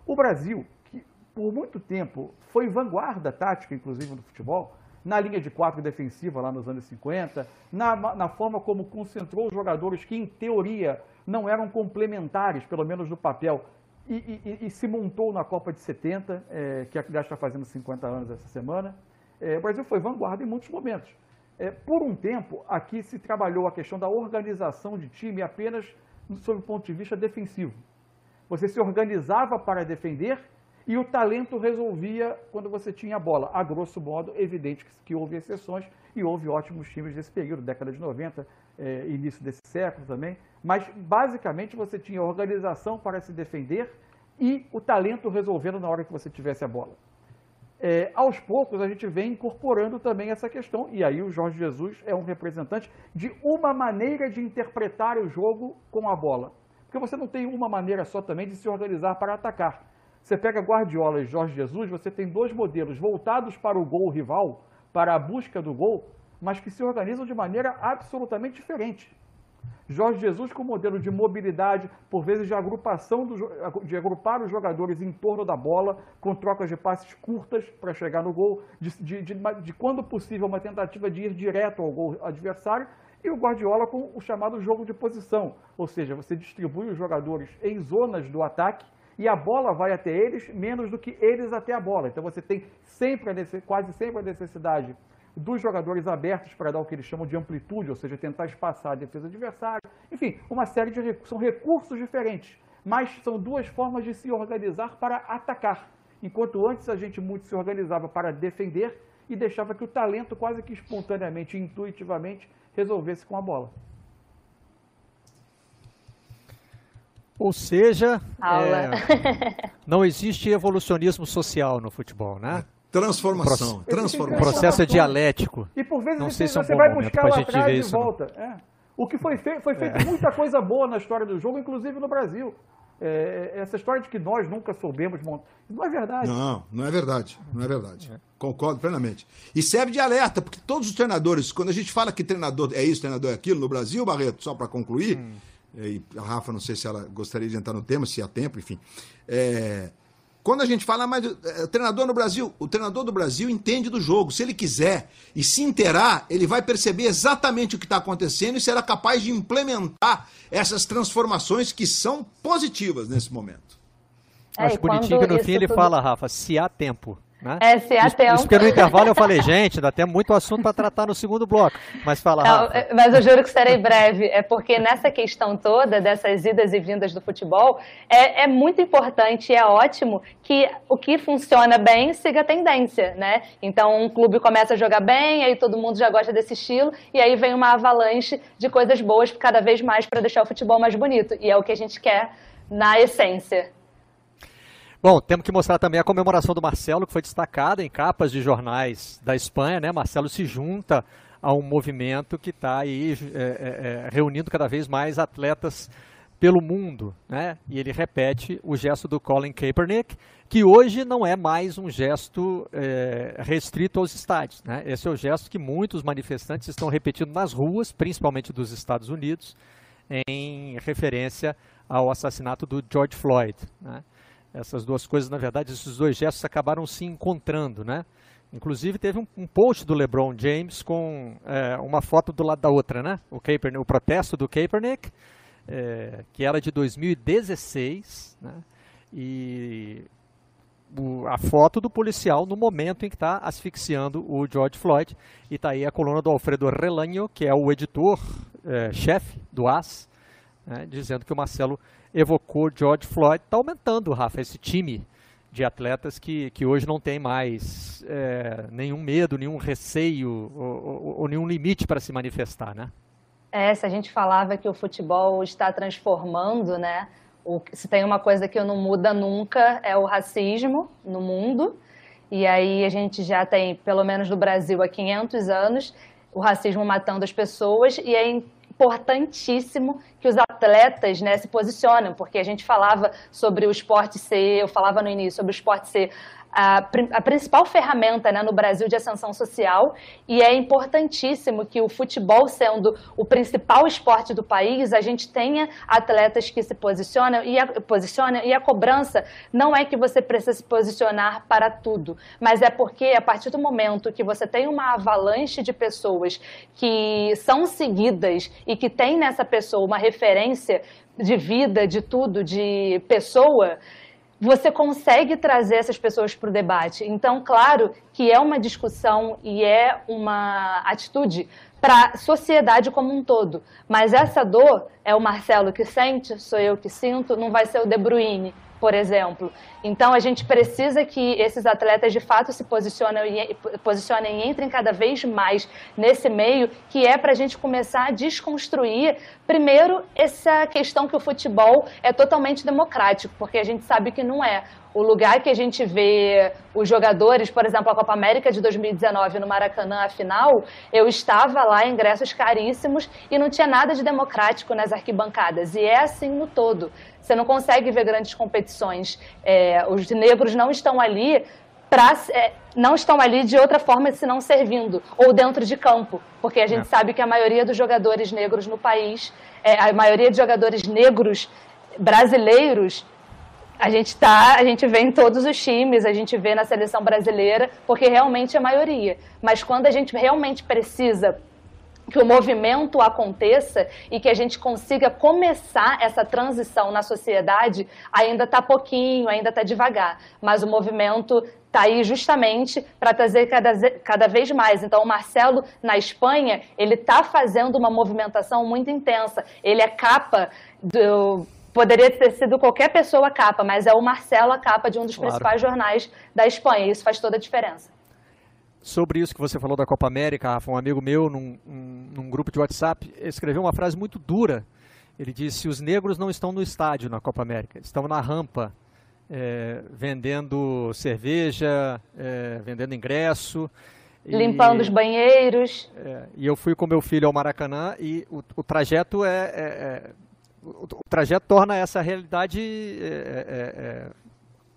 O Brasil por muito tempo, foi vanguarda tática, inclusive, no futebol, na linha de quatro defensiva lá nos anos 50, na, na forma como concentrou os jogadores que, em teoria, não eram complementares, pelo menos no papel, e, e, e se montou na Copa de 70, é, que aliás está fazendo 50 anos essa semana. É, o Brasil foi vanguarda em muitos momentos. É, por um tempo, aqui se trabalhou a questão da organização de time apenas sob o ponto de vista defensivo. Você se organizava para defender e o talento resolvia quando você tinha a bola. A grosso modo, evidente que, houve exceções e houve ótimos times desse período, década de 90, é, início desse século também, mas basicamente você tinha organização para se defender e o talento resolvendo na hora que você tivesse a bola. É, aos poucos a gente vem incorporando também essa questão, e aí o Jorge Jesus é um representante de uma maneira de interpretar o jogo com a bola. Porque você não tem uma maneira só também de se organizar para atacar. Você pega Guardiola e Jorge Jesus, você tem dois modelos voltados para o gol rival, para a busca do gol, mas que se organizam de maneira absolutamente diferente. Jorge Jesus com modelo de mobilidade, por vezes de agrupação, do, de agrupar os jogadores em torno da bola, com trocas de passes curtas para chegar no gol, de, de, de, de, quando possível uma tentativa de ir direto ao gol adversário, e o Guardiola com o chamado jogo de posição, ou seja, você distribui os jogadores em zonas do ataque e a bola vai até eles menos do que eles até a bola. Então você tem sempre a, quase sempre a necessidade dos jogadores abertos para dar o que eles chamam de amplitude, ou seja, tentar espaçar a defesa adversária. Enfim, uma série de recursos. São recursos diferentes, mas são duas formas de se organizar para atacar. Enquanto antes a gente muito se organizava para defender e deixava que o talento quase que espontaneamente, intuitivamente, resolvesse com a bola. Ou seja, é, não existe evolucionismo social no futebol, né? Transformação. transformação. Processo dialético. E por vezes não sei se é um você vai buscar lá atrás e volta. É. O que foi feito, foi feito é. muita coisa boa na história do jogo, inclusive no Brasil. É, essa história de que nós nunca soubemos montar. Não é verdade. Não, não é verdade. Não é verdade. É. Concordo plenamente. E serve de alerta, porque todos os treinadores, quando a gente fala que treinador é isso, treinador é aquilo, no Brasil, Barreto, só para concluir, hum. e a Rafa, não sei se ela gostaria de entrar no tema, se há tempo, enfim. É, quando a gente fala, mas é, o treinador no Brasil, o treinador do Brasil entende do jogo. Se ele quiser e se inteirar, ele vai perceber exatamente o que está acontecendo e será capaz de implementar essas transformações que são positivas nesse momento. É, Acho bonitinho que no fim ele tudo... fala, Rafa, se há tempo. Né? É, se há isso, tempo. Isso porque no intervalo eu falei, gente, ainda tem muito assunto para tratar no segundo bloco. Mas fala, Não. É, mas eu juro que serei breve. É porque nessa questão toda, dessas idas e vindas do futebol, é, é muito importante e é ótimo que o que funciona bem siga a tendência, né? Então, um clube começa a jogar bem, aí todo mundo já gosta desse estilo, e aí vem uma avalanche de coisas boas cada vez mais para deixar o futebol mais bonito. E é o que a gente quer na essência. Bom, temos que mostrar também a comemoração do Marcelo, que foi destacada em capas de jornais da Espanha. Né? Marcelo se junta a um movimento que está aí é, é, é, reunindo cada vez mais atletas pelo mundo, né? E ele repete o gesto do Colin Kaepernick, que hoje não é mais um gesto é, restrito aos estádios, né? Esse é o gesto que muitos manifestantes estão repetindo nas ruas, principalmente dos Estados Unidos, em referência ao assassinato do George Floyd, né? Essas duas coisas, na verdade, esses dois gestos acabaram se encontrando, né? Inclusive teve um, um post do LeBron James com é, uma foto do lado da outra, né? O, Kaepernick, o protesto do Kaepernick, é, que era de 2016, né? E o, a foto do policial no momento em que está asfixiando o George Floyd. E está aí a coluna do Alfredo Relanho, que é o editor-chefe é, do AS, né? dizendo que o Marcelo evocou George Floyd, está aumentando, Rafa, esse time de atletas que, que hoje não tem mais é, nenhum medo, nenhum receio ou, ou, ou nenhum limite para se manifestar, né? É, se a gente falava que o futebol está transformando, né? O, se tem uma coisa que não muda nunca é o racismo no mundo. E aí a gente já tem, pelo menos no Brasil, há 500 anos, o racismo matando as pessoas. E é importantíssimo que os atletas né, se posicionem, porque a gente falava sobre o esporte ser, eu falava no início sobre o esporte ser a, a, principal ferramenta né, no Brasil de ascensão social e é importantíssimo que o futebol sendo o principal esporte do país, a gente tenha atletas que se posicionam e a, posicionam, e a cobrança não é que você precisa se posicionar para tudo, mas é porque a partir do momento que você tem uma avalanche de pessoas que são seguidas e que tem nessa pessoa uma referência de vida, de tudo, de pessoa, você consegue trazer essas pessoas para o debate. Então, claro que é uma discussão e é uma atitude para a sociedade como um todo. Mas essa dor é o Marcelo que sente, sou eu que sinto, não vai ser o De Bruyne, por exemplo. Então a gente precisa que esses atletas de fato se posicionem, posicionem e entrem cada vez mais nesse meio, que é para a gente começar a desconstruir, primeiro, essa questão que o futebol é totalmente democrático, porque a gente sabe que não é o lugar que a gente vê os jogadores, por exemplo, a Copa América de 2019 no Maracanã, a final, eu estava lá, ingressos caríssimos, e não tinha nada de democrático nas arquibancadas. E é assim no todo. Você não consegue ver grandes competições. É, os negros não estão ali Pra, é, não estão ali de outra forma senão servindo, ou dentro de campo, porque a gente é. sabe que a maioria dos jogadores negros no país, é, a maioria de jogadores negros brasileiros a gente tá, a gente vê em todos os times, a gente vê na seleção brasileira, porque realmente é a maioria. Mas quando a gente realmente precisa que o movimento aconteça e que a gente consiga começar essa transição na sociedade, ainda está pouquinho, ainda está devagar. Mas o movimento está aí justamente para trazer cada, cada vez mais. Então, o Marcelo, na Espanha, ele está fazendo uma movimentação muito intensa. Ele é capa do Poderia ter sido qualquer pessoa a capa, mas é o Marcelo a capa de um dos claro. principais jornais da Espanha. Isso faz toda a diferença. Sobre isso que você falou da Copa América, Rafa, um amigo meu, num, num grupo de WhatsApp, escreveu uma frase muito dura. Ele disse: os negros não estão no estádio na Copa América, estão na rampa, é, vendendo cerveja, é, vendendo ingresso. Limpando e, os banheiros. É, e eu fui com meu filho ao Maracanã e o, o trajeto é, é, é o, o trajeto torna essa realidade é,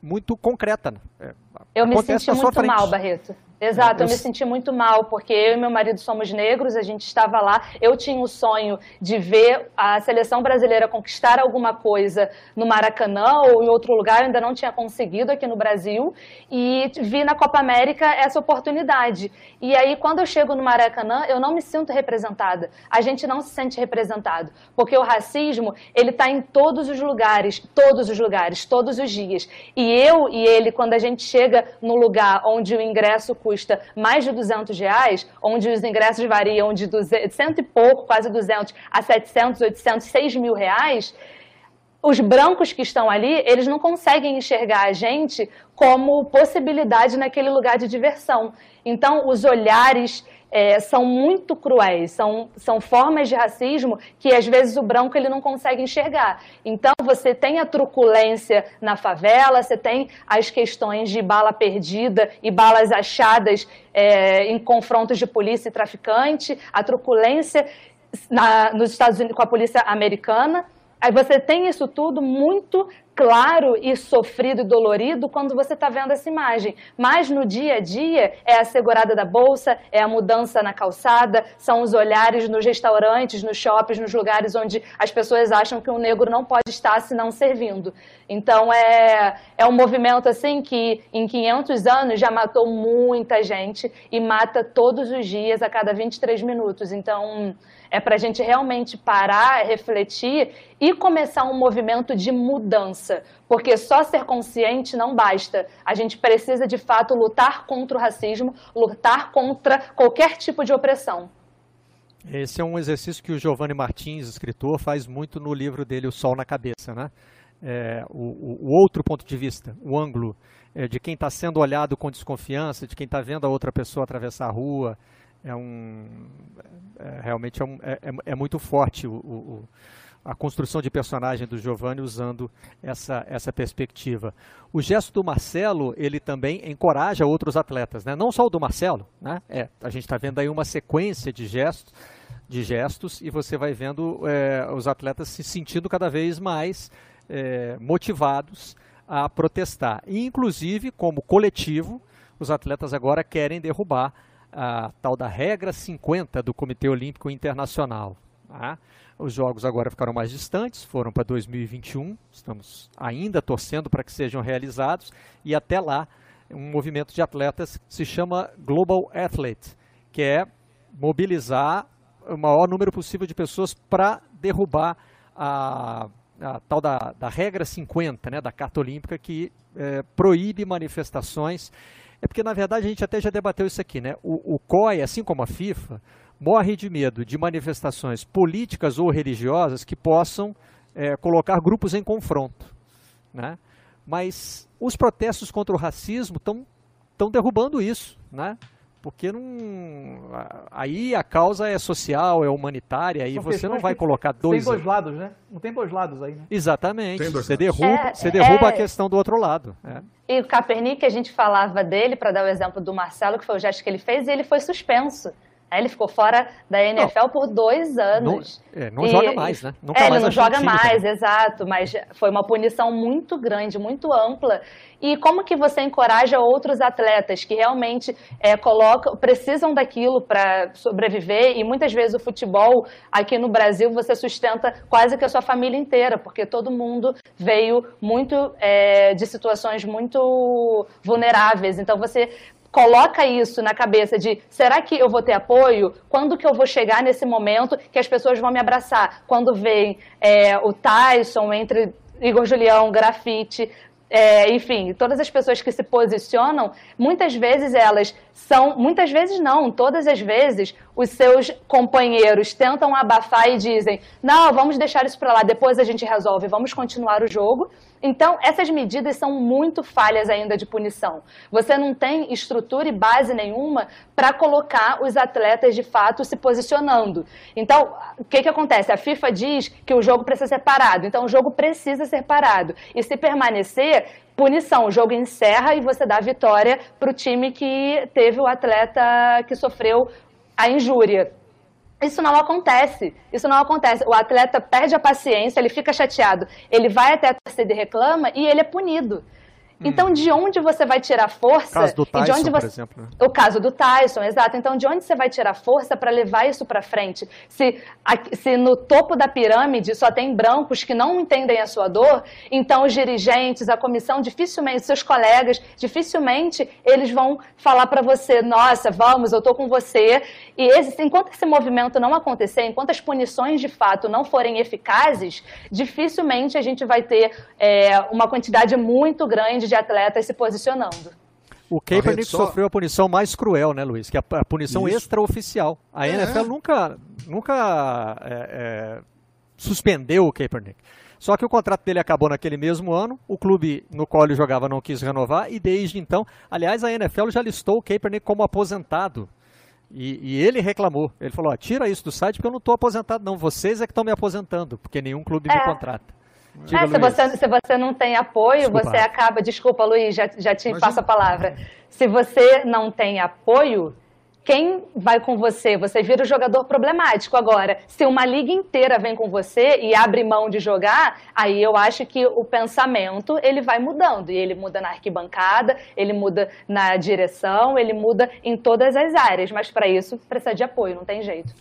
muito concreta. Né? Eu me senti muito mal, Barreto. Exato, eu, eu me senti muito mal, porque eu e meu marido somos negros, a gente estava lá. Eu tinha o sonho de ver a seleção brasileira conquistar alguma coisa no Maracanã ou em outro lugar, eu ainda não tinha conseguido aqui no Brasil. E vi na Copa América essa oportunidade. E aí, quando eu chego no Maracanã, eu não me sinto representada. A gente não se sente representado, porque o racismo, ele está em todos os lugares, todos os lugares, todos os dias. E eu e ele, quando a gente chega no lugar onde o ingresso custa custa mais de 200 reais, onde os ingressos variam de 200, cento e pouco, quase 200, a 700, 800, 6 mil reais, os brancos que estão ali, eles não conseguem enxergar a gente como possibilidade naquele lugar de diversão. Então, os olhares é, são muito cruéis, são, são formas de racismo que às vezes o branco ele não consegue enxergar. Então você tem a truculência na favela, você tem as questões de bala perdida e balas achadas é, em confrontos de polícia e traficante, a truculência na, nos Estados Unidos com a polícia americana. Aí você tem isso tudo muito claro e sofrido e dolorido quando você está vendo essa imagem. Mas no dia a dia é a segurada da bolsa, é a mudança na calçada, são os olhares nos restaurantes, nos shoppings, nos lugares onde as pessoas acham que um negro não pode estar se não servindo. Então é, é um movimento assim que em 500 anos já matou muita gente e mata todos os dias a cada 23 minutos. Então é para a gente realmente parar, refletir e começar um movimento de mudança, porque só ser consciente não basta. A gente precisa, de fato, lutar contra o racismo, lutar contra qualquer tipo de opressão. Esse é um exercício que o Giovanni Martins, escritor, faz muito no livro dele, O Sol na Cabeça, né? É, o, o, outro ponto de vista, o ângulo é, de quem está sendo olhado com desconfiança, de quem está vendo a outra pessoa atravessar a rua, é um é, realmente é, um, é, é, é muito forte o, o, a construção de personagem do Giovanni usando essa, essa perspectiva. O gesto do Marcelo, ele também encoraja outros atletas, né? não só o do Marcelo, né? é, a gente está vendo aí uma sequência de gestos, de gestos e você vai vendo é, os atletas se sentindo cada vez mais é, motivados a protestar. E, inclusive, como coletivo, os atletas agora querem derrubar a tal da regra 50 do Comitê Olímpico Internacional. Tá? Os jogos agora ficaram mais distantes, foram para 2021, estamos ainda torcendo para que sejam realizados, e até lá, um movimento de atletas se chama Global Athlete, que é mobilizar o maior número possível de pessoas para derrubar a, a, tal da, da regra 50, né, da Carta Olímpica, que é, proíbe manifestações é porque, na verdade, a gente até já debateu isso aqui, né? O, o COI, assim como a FIFA, morre de medo de manifestações políticas ou religiosas que possam é, colocar grupos em confronto. Né? Mas os protestos contra o racismo estão derrubando isso, né? Porque não aí a causa é social, é humanitária, e você não vai colocar dois. Tem dois lados, né? Não tem dois lados aí, né? Exatamente. Você derruba, é, você derruba é... a questão do outro lado. É. E o Kaepernick, a gente falava dele, para dar o exemplo do Marcelo, que foi o gesto que ele fez, e ele foi suspenso. Ele ficou fora da NFL não, por dois anos. Não, é, não e, joga mais, né? Nunca é, mais ele não joga mais, exato. Mas foi uma punição muito grande, muito ampla. E como que você encoraja outros atletas que realmente é, colocam, precisam daquilo para sobreviver? E muitas vezes o futebol aqui no Brasil você sustenta quase que a sua família inteira, porque todo mundo veio muito é, de situações muito vulneráveis. Então você coloca isso na cabeça de será que eu vou ter apoio? Quando que eu vou chegar nesse momento que as pessoas vão me abraçar? Quando vem é, o Tyson entre Igor Julião, grafite, é, enfim, todas as pessoas que se posicionam, muitas vezes elas são, muitas vezes não, todas as vezes os seus companheiros tentam abafar e dizem: não, vamos deixar isso para lá, depois a gente resolve, vamos continuar o jogo. Então, essas medidas são muito falhas ainda de punição. Você não tem estrutura e base nenhuma para colocar os atletas de fato se posicionando. Então, o que, que acontece? A FIFA diz que o jogo precisa ser parado. Então, o jogo precisa ser parado. E se permanecer, punição. O jogo encerra e você dá vitória para o time que teve o atleta que sofreu a injúria. Isso não acontece. Isso não acontece. O atleta perde a paciência, ele fica chateado, ele vai até a torcida e reclama e ele é punido. Então, hum. de onde você vai tirar força? O caso do Tyson, de onde você... por exemplo. Né? O caso do Tyson, exato. Então, de onde você vai tirar força para levar isso para frente? Se, se no topo da pirâmide só tem brancos que não entendem a sua dor, então os dirigentes, a comissão, dificilmente, seus colegas, dificilmente eles vão falar para você: nossa, vamos, eu estou com você. E esse, enquanto esse movimento não acontecer, enquanto as punições de fato não forem eficazes, dificilmente a gente vai ter é, uma quantidade muito grande de atletas se posicionando. O Kaepernick só... sofreu a punição mais cruel, né, Luiz? Que é a punição Isso. extraoficial. A é. NFL nunca, nunca é, é, suspendeu o Kaepernick. Só que o contrato dele acabou naquele mesmo ano, o clube no qual ele jogava não quis renovar, e desde então, aliás, a NFL já listou o Kaepernick como aposentado. E, e ele reclamou. Ele falou: tira isso do site porque eu não estou aposentado, não. Vocês é que estão me aposentando, porque nenhum clube me é. contrata. Diga, é, se, você, se você não tem apoio, desculpa. você acaba. Desculpa, Luiz, já, já te passo a palavra. Se você não tem apoio, quem vai com você? Você vira o jogador problemático. Agora, se uma liga inteira vem com você e abre mão de jogar, aí eu acho que o pensamento ele vai mudando. E ele muda na arquibancada, ele muda na direção, ele muda em todas as áreas. Mas para isso precisa de apoio, não tem jeito.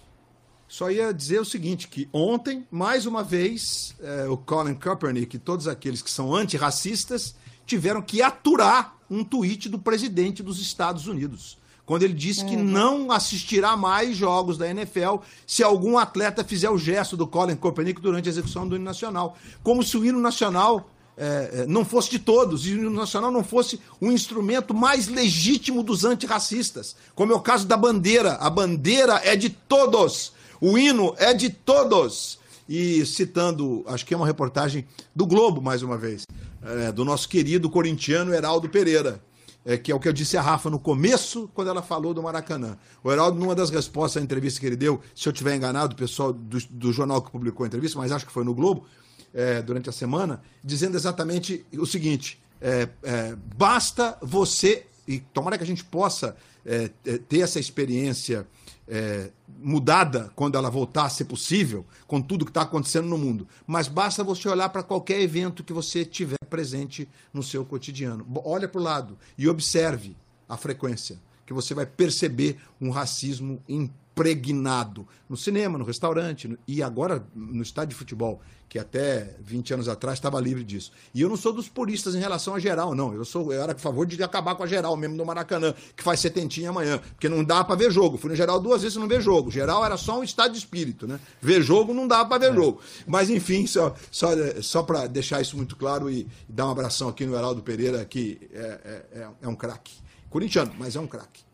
Só ia dizer o seguinte, que ontem, mais uma vez, é, o Colin Kaepernick e todos aqueles que são antirracistas tiveram que aturar um tweet do presidente dos Estados Unidos, quando ele disse uhum. que não assistirá mais jogos da NFL se algum atleta fizer o gesto do Colin Kaepernick durante a execução do hino nacional. Como se o hino nacional é, é não fosse de todos, e o hino nacional não fosse o instrumento mais legítimo dos antirracistas, como é o caso da bandeira. A bandeira é de todos. O hino é de todos. E citando, acho que é uma reportagem do Globo, mais uma vez, é, do nosso querido corintiano Heraldo Pereira, é, que é o que eu disse a Rafa no começo, quando ela falou do Maracanã. O Heraldo, numa das respostas à entrevista que ele deu, se eu tiver enganado, o pessoal do, do jornal que publicou a entrevista, mas acho que foi no Globo, é, durante a semana, dizendo exatamente o seguinte: é, é, basta você, e tomara que a gente possa é, ter essa experiência é, mudada quando ela voltar a ser possível, com tudo que está acontecendo no mundo. Mas basta você olhar para qualquer evento que você tiver presente no seu cotidiano. Olha para o lado e observe a frequência, que você vai perceber um racismo impregnado no cinema, no restaurante no, e agora no estádio de futebol, que até 20 anos atrás estava livre disso. E eu não sou dos puristas em relação a geral, não. Eu sou eu era a favor de acabar com a geral mesmo do Maracanã, que faz setentinha amanhã, porque não dá para ver jogo. Fui no geral duas vezes e não ver jogo. Geral era só um estado de espírito, né? Ver jogo não dá para ver é. jogo. Mas enfim, só só, só para deixar isso muito claro e, dar um abração aqui no Heraldo Pereira, que é, é, é um craque. Corintiano, mas é um craque.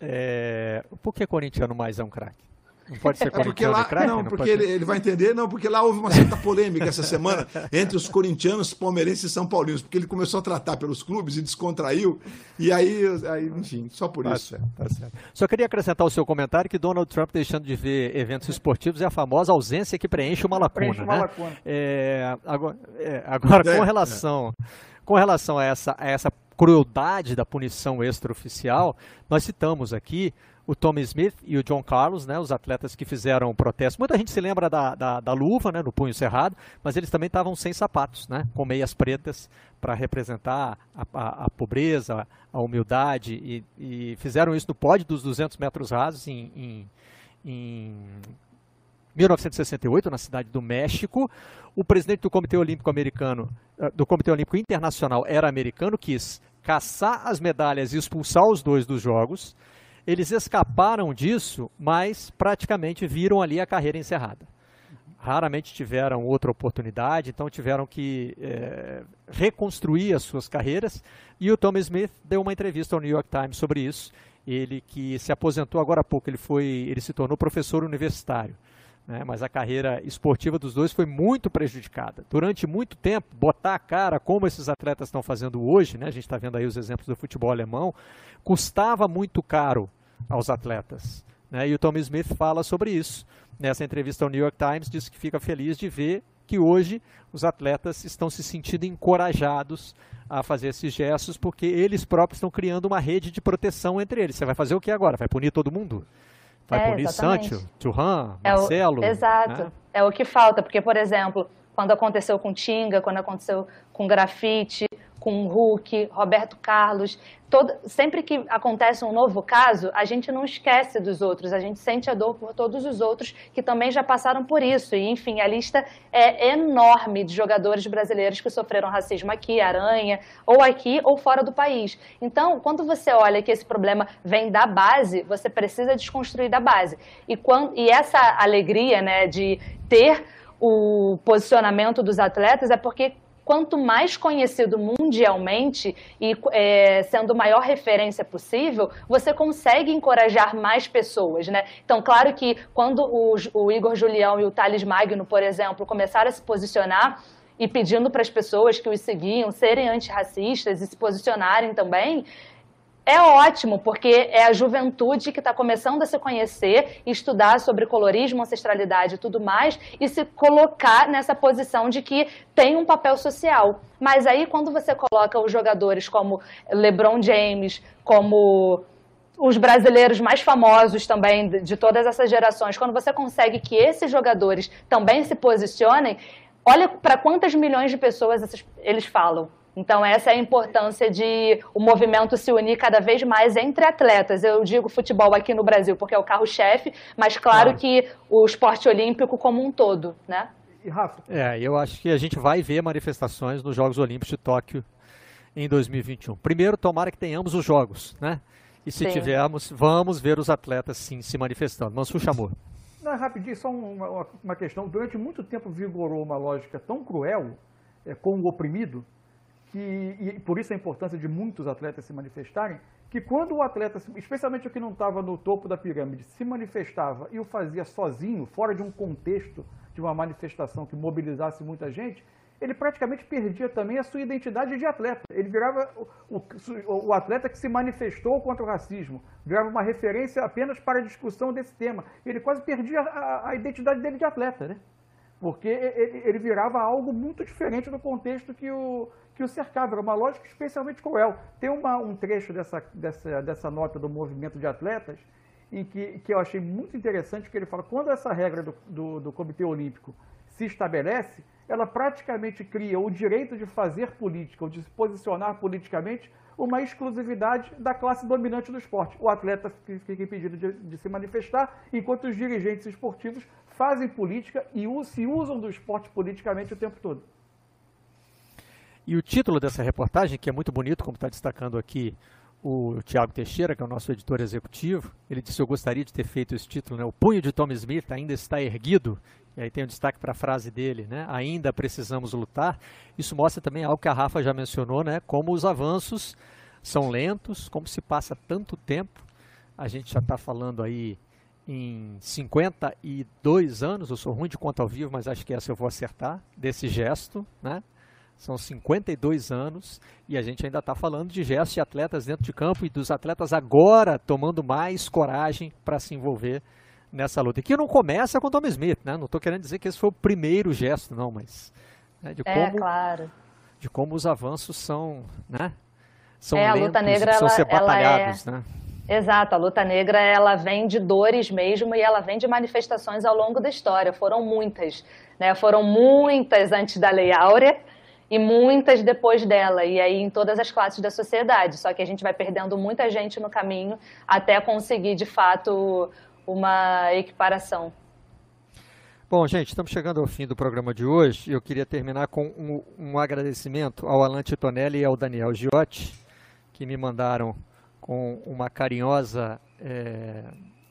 É... Por que corintiano mais é um craque? Não pode ser porque lá, craque, Não, não porque ele, ele, vai entender, não, porque lá houve uma certa polêmica essa semana entre os corintianos, palmeirenses e São Paulinos, porque ele começou a tratar pelos clubes e descontraiu, e aí, aí enfim, só por tá isso. Certo, tá certo. Só queria acrescentar o seu comentário que Donald Trump deixando de ver eventos esportivos é a famosa ausência que preenche uma lacuna. Preenche uma né? lacuna. É, agora, é, agora com é, relação... Com relação a essa, a essa crueldade da punição extraoficial, nós citamos aqui o Tommy Smith e o John Carlos, né, os atletas que fizeram o protesto. Muita gente se lembra da, da, da luva, né, no punho cerrado, mas eles também estavam sem sapatos, né, com meias pretas para representar a, a, a, pobreza, a humildade, e, e, fizeram isso no pódio dos 200 metros rasos em, em, em 1968, na cidade do México. O presidente do Comitê Olímpico Americano, eh, do Comitê Olímpico Internacional era americano, quis caçar as medalhas e expulsar os dois dos Jogos. Eles escaparam disso, mas praticamente viram ali a carreira encerrada. Raramente tiveram outra oportunidade, então tiveram que é, reconstruir as suas carreiras. E o Tom Smith deu uma entrevista ao New York Times sobre isso. Ele que se aposentou agora há pouco, ele foi, ele se tornou professor universitário né? mas a carreira esportiva dos dois foi muito prejudicada. Durante muito tempo, botar a cara como esses atletas estão fazendo hoje, né? a gente está vendo aí os exemplos do futebol alemão, custava muito caro aos atletas. Né? E o Tom Smith fala sobre isso. Nessa entrevista ao New York Times, diz que fica feliz de ver que hoje os atletas estão se sentindo encorajados a fazer esses gestos, porque eles próprios estão criando uma rede de proteção entre eles. Você vai fazer o que agora? Vai punir todo mundo? Vai é, punir Sancho, Churran, Marcelo. É o, exato. Né? É o que falta, porque, por exemplo, quando aconteceu com Tinga, quando aconteceu com Grafite, com Hulk, Roberto Carlos. Todo, sempre que acontece um novo caso, a gente não esquece dos outros, a gente sente a dor por todos os outros que também já passaram por isso. E, enfim, a lista é enorme de jogadores brasileiros que sofreram racismo aqui, Aranha, ou aqui ou fora do país. Então, quando você olha que esse problema vem da base, você precisa desconstruir da base. E, quando, e essa alegria né, de ter o posicionamento dos atletas é porque quanto mais conhecido mundialmente e é, sendo maior referência possível, você consegue encorajar mais pessoas, né? Então, claro que quando o, o Igor Julião e o Thales Magno, por exemplo, começaram a se posicionar e pedindo para as pessoas que os seguiam serem antirracistas e se posicionarem também, é ótimo, porque é a juventude que está começando a se conhecer, estudar sobre colorismo, ancestralidade e tudo mais, e se colocar nessa posição de que tem um papel social. Mas aí, quando você coloca os jogadores como LeBron James, como os brasileiros mais famosos também de todas essas gerações, quando você consegue que esses jogadores também se posicionem, olha para quantas milhões de pessoas eles falam. Então, essa é a importância de o movimento se unir cada vez mais entre atletas. Eu digo futebol aqui no Brasil porque é o carro-chefe, mas claro, que o esporte olímpico como um todo, né? E Rafa? É, eu acho que a gente vai ver manifestações nos Jogos Olímpicos de Tóquio em 2021. Primeiro, tomara que tenhamos os Jogos, né? E se sim. tivermos, vamos ver os atletas sim se manifestando. Mansu chamou. Não, rapidinho, só uma, uma questão. Durante muito tempo vigorou uma lógica tão cruel é, com o oprimido que, e por isso a importância de muitos atletas se manifestarem, que quando o atleta, especialmente o que não estava no topo da pirâmide, se manifestava e o fazia sozinho, fora de um contexto de uma manifestação que mobilizasse muita gente, ele praticamente perdia também a sua identidade de atleta. Ele virava o, o, o, atleta que se manifestou contra o racismo, virava uma referência apenas para a discussão desse tema. Ele quase perdia a, a identidade dele de atleta, né? Porque ele, ele virava algo muito diferente do contexto que o, que o cercava. Era uma lógica especialmente cruel. Tem uma, um trecho dessa, dessa, dessa nota do movimento de atletas em que, que eu achei muito interessante, que ele fala, quando essa regra do, do, do Comitê Olímpico se estabelece, ela praticamente cria o direito de fazer política, ou de se posicionar politicamente, uma exclusividade da classe dominante do esporte. O atleta fica impedido de, de se manifestar, enquanto os dirigentes esportivos fazem política e se usam do esporte politicamente o tempo todo. E o título dessa reportagem, que é muito bonito, como está destacando aqui o Tiago Teixeira, que é o nosso editor executivo, ele disse: Eu gostaria de ter feito esse título, né? O punho de Tom Smith ainda está erguido. E aí tem um destaque para a frase dele, né? Ainda precisamos lutar. Isso mostra também algo que a Rafa já mencionou, né? Como os avanços são lentos, como se passa tanto tempo. A gente já está falando aí em 52 anos, eu sou ruim de conta ao vivo, mas acho que essa eu vou acertar, desse gesto, né? São 52 anos e a gente ainda está falando de gestos de atletas dentro de campo e dos atletas agora tomando mais coragem para se envolver nessa luta. E que não começa com o Tom Smith, né? Não estou querendo dizer que esse foi o primeiro gesto, não, mas né, de é, como, claro. de como os avanços são, né? São é, lentos, a luta negra, precisam ela, ser batalhados, é... né? Exato, a luta negra ela vem de dores mesmo e ela vem de manifestações ao longo da história. Foram muitas, né? Foram muitas antes da Lei Áurea e muitas depois dela, e aí em todas as classes da sociedade. Só que a gente vai perdendo muita gente no caminho até conseguir de fato uma equiparação. Bom, gente, estamos chegando ao fim do programa de hoje. Eu queria terminar com um, um agradecimento ao Alan Titonelli e ao Daniel Giotti, que me mandaram com uma carinhosa é,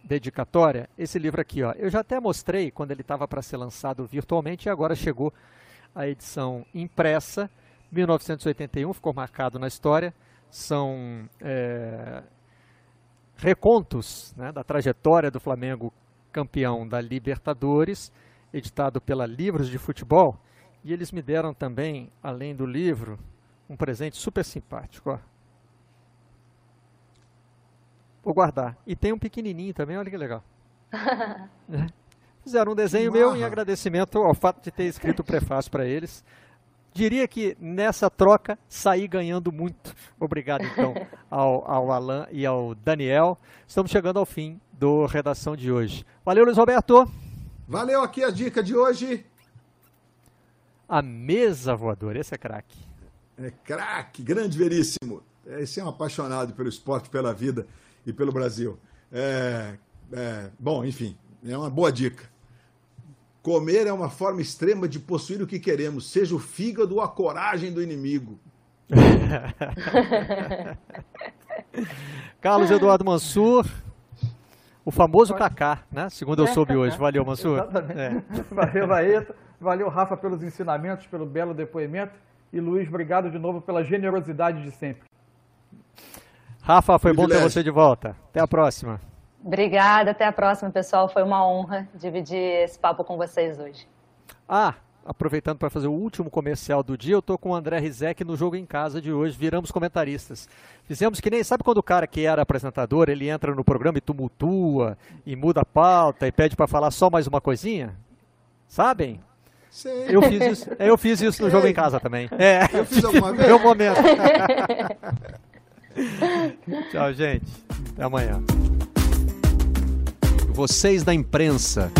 dedicatória esse livro aqui. Ó. Eu já até mostrei quando ele estava para ser lançado virtualmente e agora chegou a edição impressa. 1981 ficou marcado na história. São é, recontos né, da trajetória do Flamengo campeão da Libertadores, editado pela Livros de Futebol. E eles me deram também, além do livro, um presente super simpático. Ó. Vou guardar. E tem um pequenininho também, olha que legal. é. Fizeram um desenho meu em agradecimento ao fato de ter escrito o prefácio para eles. Diria que nessa troca saí ganhando muito. Obrigado, então, ao, ao Alan e ao Daniel. Estamos chegando ao fim do Redação de hoje. Valeu, Luiz Roberto. Valeu aqui a dica de hoje. A mesa voadora, esse é craque. É craque, grande veríssimo. Esse é um apaixonado pelo esporte, pela vida e pelo Brasil. É, é, bom, enfim, é uma boa dica. Comer é uma forma extrema de possuir o que queremos, seja o fígado ou a coragem do inimigo. Carlos Eduardo Mansur, o famoso Kaká, né? Segundo eu soube hoje. Valeu, Mansur. É. Valeu, Baeta. Valeu, Rafa, pelos ensinamentos, pelo belo depoimento. E Luiz, obrigado de novo pela generosidade de sempre. Rafa, foi bom ter você de volta. Até a próxima. Obrigada, até a próxima, pessoal. Foi uma honra dividir esse papo com vocês hoje. Ah, aproveitando para fazer o último comercial do dia, eu estou com o André Rizek no Jogo em Casa de hoje, viramos comentaristas. Fizemos que nem, sabe quando o cara que era apresentador, ele entra no programa e tumultua, e muda a pauta, e pede para falar só mais uma coisinha? Sabem? Sim. Eu fiz isso, eu fiz isso no Jogo em Casa também. É, eu fiz alguma vez? Meu momento. Tchau, gente. Até amanhã. Vocês da imprensa.